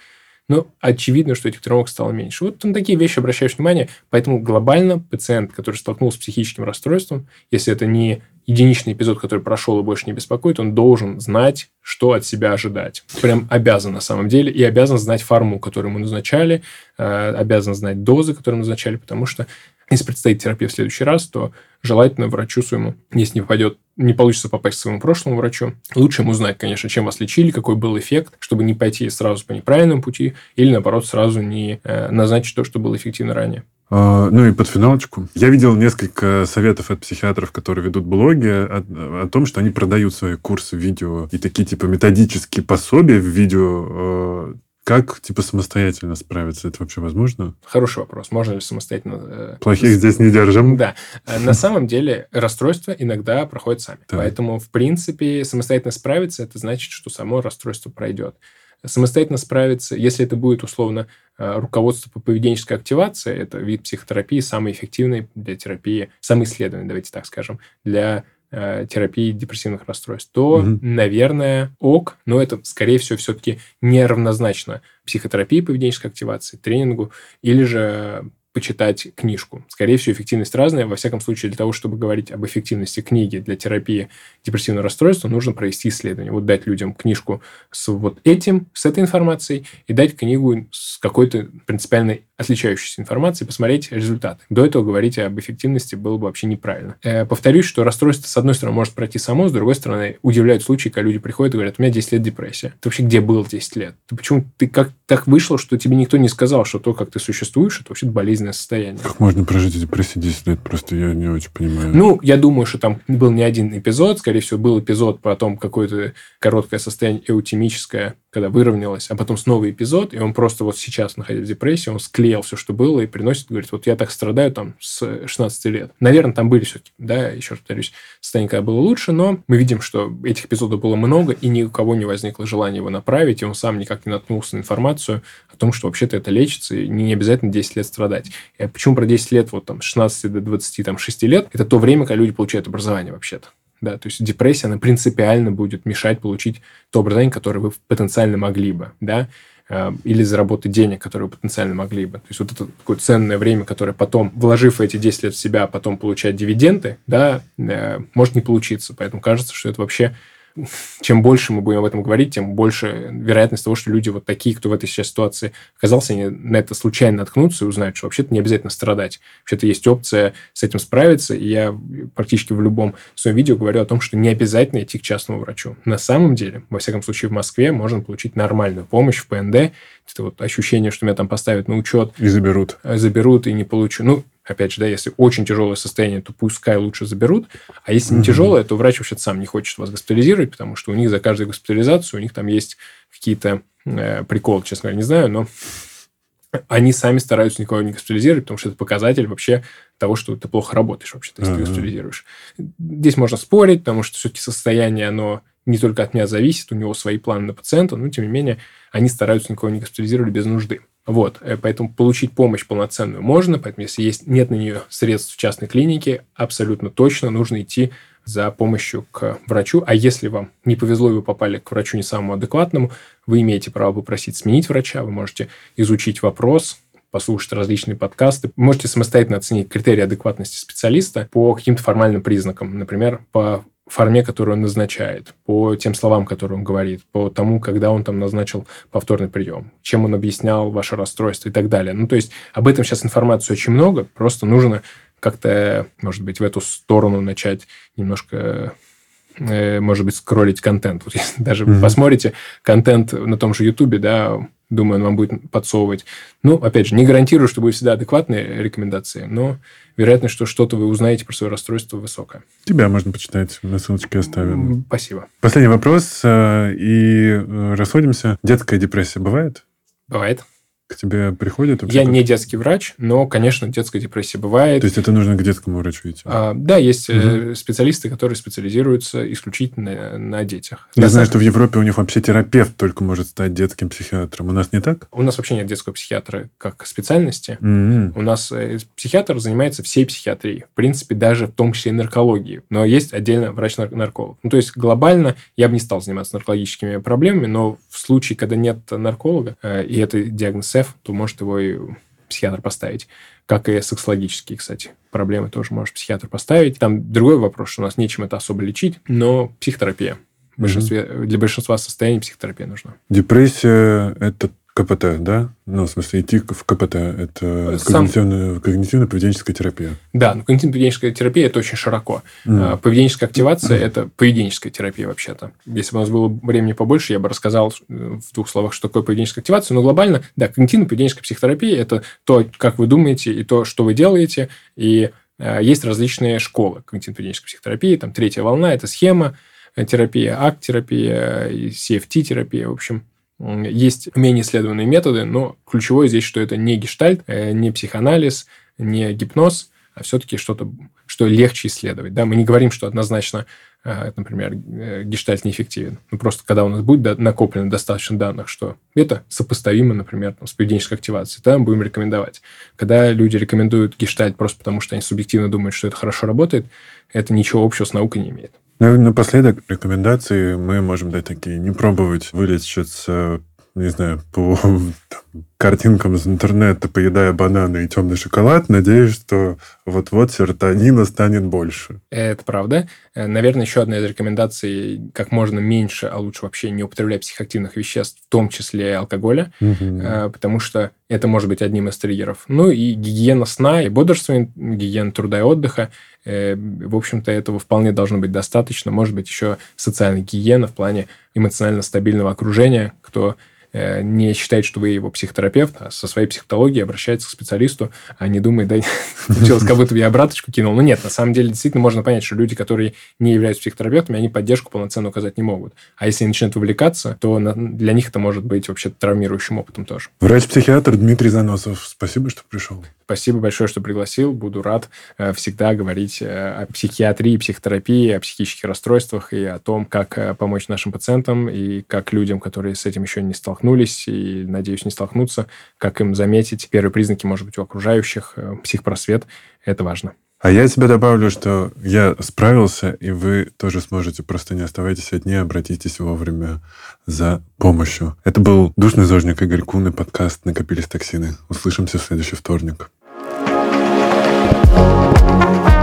но очевидно, что этих тренировок стало меньше. Вот на такие вещи обращаешь внимание. Поэтому глобально пациент, который столкнулся с психическим расстройством, если это не единичный эпизод, который прошел и больше не беспокоит, он должен знать, что от себя ожидать. Прям обязан на самом деле. И обязан знать форму, которую ему назначали, э, обязан знать дозы, которые назначали, потому что если предстоит терапия в следующий раз, то желательно врачу своему, если не попадет, не получится попасть к своему прошлому врачу, лучше ему знать, конечно, чем вас лечили, какой был эффект, чтобы не пойти сразу по неправильному пути или, наоборот, сразу не э, назначить то, что было эффективно ранее. А, Ну и под финалочку. Я видел несколько советов от психиатров, которые ведут блоги, о, о том, что они продают свои курсы видео и такие типа методические пособия в видео. Как типа самостоятельно справиться? Это вообще возможно? Хороший вопрос. Можно ли самостоятельно... э, Плохих здесь не держим. Да. Э, На самом деле расстройства иногда проходят сами. Так. Поэтому, в принципе, самостоятельно справиться, это значит, что само расстройство пройдет. Самостоятельно справиться, если это будет условно э, руководство по поведенческой активации, это вид психотерапии, самый эффективный для терапии, самый исследованный, давайте так скажем, для терапии депрессивных расстройств, то, Мгм. наверное, ок, но это, скорее всего, все-таки неравнозначно психотерапии, поведенческой активации, тренингу или же почитать книжку. Скорее всего, эффективность разная. Во всяком случае, для того, чтобы говорить об эффективности книги для терапии депрессивного расстройства, нужно провести исследование. Вот дать людям книжку с вот этим, с этой информацией, и дать книгу с какой-то принципиальной отличающейся информацией, посмотреть результаты. До этого говорить об эффективности было бы вообще неправильно. Э, повторюсь, что расстройство, с одной стороны, может пройти само, с другой стороны, удивляют случаи, когда люди приходят и говорят, у меня 10 лет депрессия. Ты вообще где был 10 лет? Ты почему ты как так вышло, что тебе никто не сказал, что то, как ты существуешь, это вообще болезненное состояние? Как можно прожить в депрессии 10 лет? Просто я не очень понимаю. Ну, я думаю, что там был не один эпизод. Скорее всего, был эпизод, потом какое-то короткое состояние эутемическое, когда выровнялось, а потом снова эпизод, и он просто вот сейчас, находясь в депрессии, он склеил все, что было, и приносит, говорит, вот я так страдаю там с 16 лет. Наверное, там были все-таки, да, еще раз повторюсь, состояние когда было лучше, но мы видим, что этих эпизодов было много, и ни у кого не возникло желания его направить, и он сам никак не наткнулся на информацию о том, что вообще-то это лечится, и не обязательно 10 лет страдать. И почему про 10 лет, вот там, с 16 до 26 лет, это то время, когда люди получают образование вообще-то. Да, то есть депрессия, она принципиально будет мешать получить то образование, которое вы потенциально могли бы, да, э, или заработать денег, которые вы потенциально могли бы. То есть вот это такое ценное время, которое потом, вложив эти 10 лет в себя, потом получать дивиденды, да, э, может не получиться. Поэтому кажется, что это вообще чем больше мы будем об этом говорить, тем больше вероятность того, что люди вот такие, кто в этой сейчас ситуации оказался, они на это случайно наткнутся и узнают, что вообще-то не обязательно страдать. Вообще-то есть опция с этим справиться, и я практически в любом своем видео говорю о том, что не обязательно идти к частному врачу. На самом деле, во всяком случае в Москве, можно получить нормальную помощь в ПНД. Это вот ощущение, что меня там поставят на учет, И заберут. заберут и не получу. Ну, опять же, да, если очень тяжелое состояние, то пускай лучше заберут. А если не тяжелое, то врач вообще сам не хочет вас госпитализировать, потому что у них за каждую госпитализацию у них там есть какие-то э, приколы, честно говоря, не знаю, но они сами стараются никого не госпитализировать, потому что это показатель вообще того, что ты плохо работаешь вообще-то, если ты Ага. госпитализируешь. Здесь можно спорить, потому что все-таки состояние, оно не только от меня зависит, у него свои планы на пациента, но тем не менее они стараются никого не госпитализировать без нужды. Вот, э, поэтому получить помощь полноценную можно, поэтому если есть, нет на нее средств в частной клинике, абсолютно точно нужно идти за помощью к врачу. А если вам не повезло, и вы попали к врачу не самому адекватному, вы имеете право попросить сменить врача, вы можете изучить вопрос, послушать различные подкасты. Можете самостоятельно оценить критерии адекватности специалиста по каким-то формальным признакам. Например, по форме, которую он назначает, по тем словам, которые он говорит, по тому, когда он там назначил повторный прием, чем он объяснял ваше расстройство и так далее. Ну, то есть об этом сейчас информации очень много, просто нужно как-то, может быть, в эту сторону начать немножко э, может быть, скроллить контент. Вот если даже Мгм. посмотрите контент на том же Ютубе, да, думаю, он вам будет подсовывать. Ну, опять же, не гарантирую, что будут всегда адекватные рекомендации, но вероятность, что что-то вы узнаете про свое расстройство, высокая. Тебя можно почитать. На ссылочке оставим. Спасибо. Последний вопрос. э, И э, расходимся. Детская депрессия бывает? Бывает. К тебе приходят? вообще Я не детский врач, но, конечно, детская депрессия бывает. То есть это нужно к детскому врачу идти? А, да, есть Мгм. специалисты, которые специализируются исключительно на, детях. Я На знаю, что в Европе у них вообще терапевт только может стать детским психиатром. У нас не так? У нас вообще нет детского психиатра как специальности. М-м. У нас э, психиатр занимается всей психиатрией, в принципе, даже в том числе и наркологией. Но есть отдельно врач-нарколог. Ну, то есть глобально я бы не стал заниматься наркологическими проблемами, но в случае, когда нет нарколога, э, и это диагноз F, то может его и психиатр поставить. Как и сексологические, кстати, проблемы тоже может психиатр поставить. Там другой вопрос, что у нас нечем это особо лечить, но психотерапия. Большинстве, Для большинства состояний психотерапия нужна. Депрессия – это КПТ, да? Ну, в смысле, идти в КПТ – это Сам- когнитивно-поведенческая терапия. Да, но когнитивно-поведенческая терапия это очень широко. А, Поведенческая активация – это поведенческая терапия вообще-то. Если бы у нас было времени побольше, я бы рассказал э, в двух словах, что такое поведенческая активация. Но глобально, да, когнитивно-поведенческая психотерапия – это то, как вы думаете, и то, что вы делаете. И э, есть различные школы когнитивно-поведенческой психотерапии. Там третья волна – это схема э, терапия, акт-терапия, CFT-терапия. В общем, есть менее исследованные методы, но ключевое здесь, что это не гештальт, э, не психоанализ, не гипноз, а все-таки что-то, что легче исследовать. Да? Мы не говорим, что однозначно, э, например, э, гештальт неэффективен. Ну, просто когда у нас будет накоплено достаточно данных, что это сопоставимо, например, с поведенческой активацией, тогда мы будем рекомендовать. Когда люди рекомендуют гештальт просто потому, что они субъективно думают, что это хорошо работает, это ничего общего с наукой не имеет. Ну, напоследок рекомендации мы можем дать такие. Не пробовать вылечиться, не знаю, по там, картинкам из интернета, поедая бананы и темный шоколад, надеюсь, что вот-вот серотонина станет больше. Это правда. Э, Наверное, еще одна из рекомендаций как можно меньше, а лучше вообще не употреблять психоактивных веществ, в том числе и алкоголя, э, потому что это может быть одним из триггеров. Ну и гигиена сна и бодрствования, гигиена труда и отдыха. Э, В общем-то, этого вполне должно быть достаточно. Может быть, еще социальная гигиена в плане эмоционально стабильного окружения, кто не считает, что вы его психотерапевт, а со своей психологией обращается к специалисту, а не думает, да, получилось, как будто бы я обраточку кинул. Но нет, на самом деле, действительно можно понять, что люди, которые не являются психотерапевтами, они поддержку полноценную оказать не могут. А если они начинают вовлекаться, то для них это может быть вообще травмирующим опытом тоже. Врач-психиатр Дмитрий Заносов. Спасибо, что пришел. Спасибо большое, что пригласил. Буду рад э, всегда говорить э, о психиатрии, психотерапии, о психических расстройствах и о том, как э, помочь нашим пациентам и как людям, которые с этим еще не столкнулись и, надеюсь, не столкнутся, как им заметить первые признаки, может быть, у окружающих, э, психпросвет. Это важно. А я тебе добавлю, что я справился, и вы тоже сможете. Просто не оставайтесь одни, обратитесь вовремя за помощью. Это был «Душный зожник» Игорь Кун и подкаст «Накопились токсины». Услышимся в следующий вторник. thank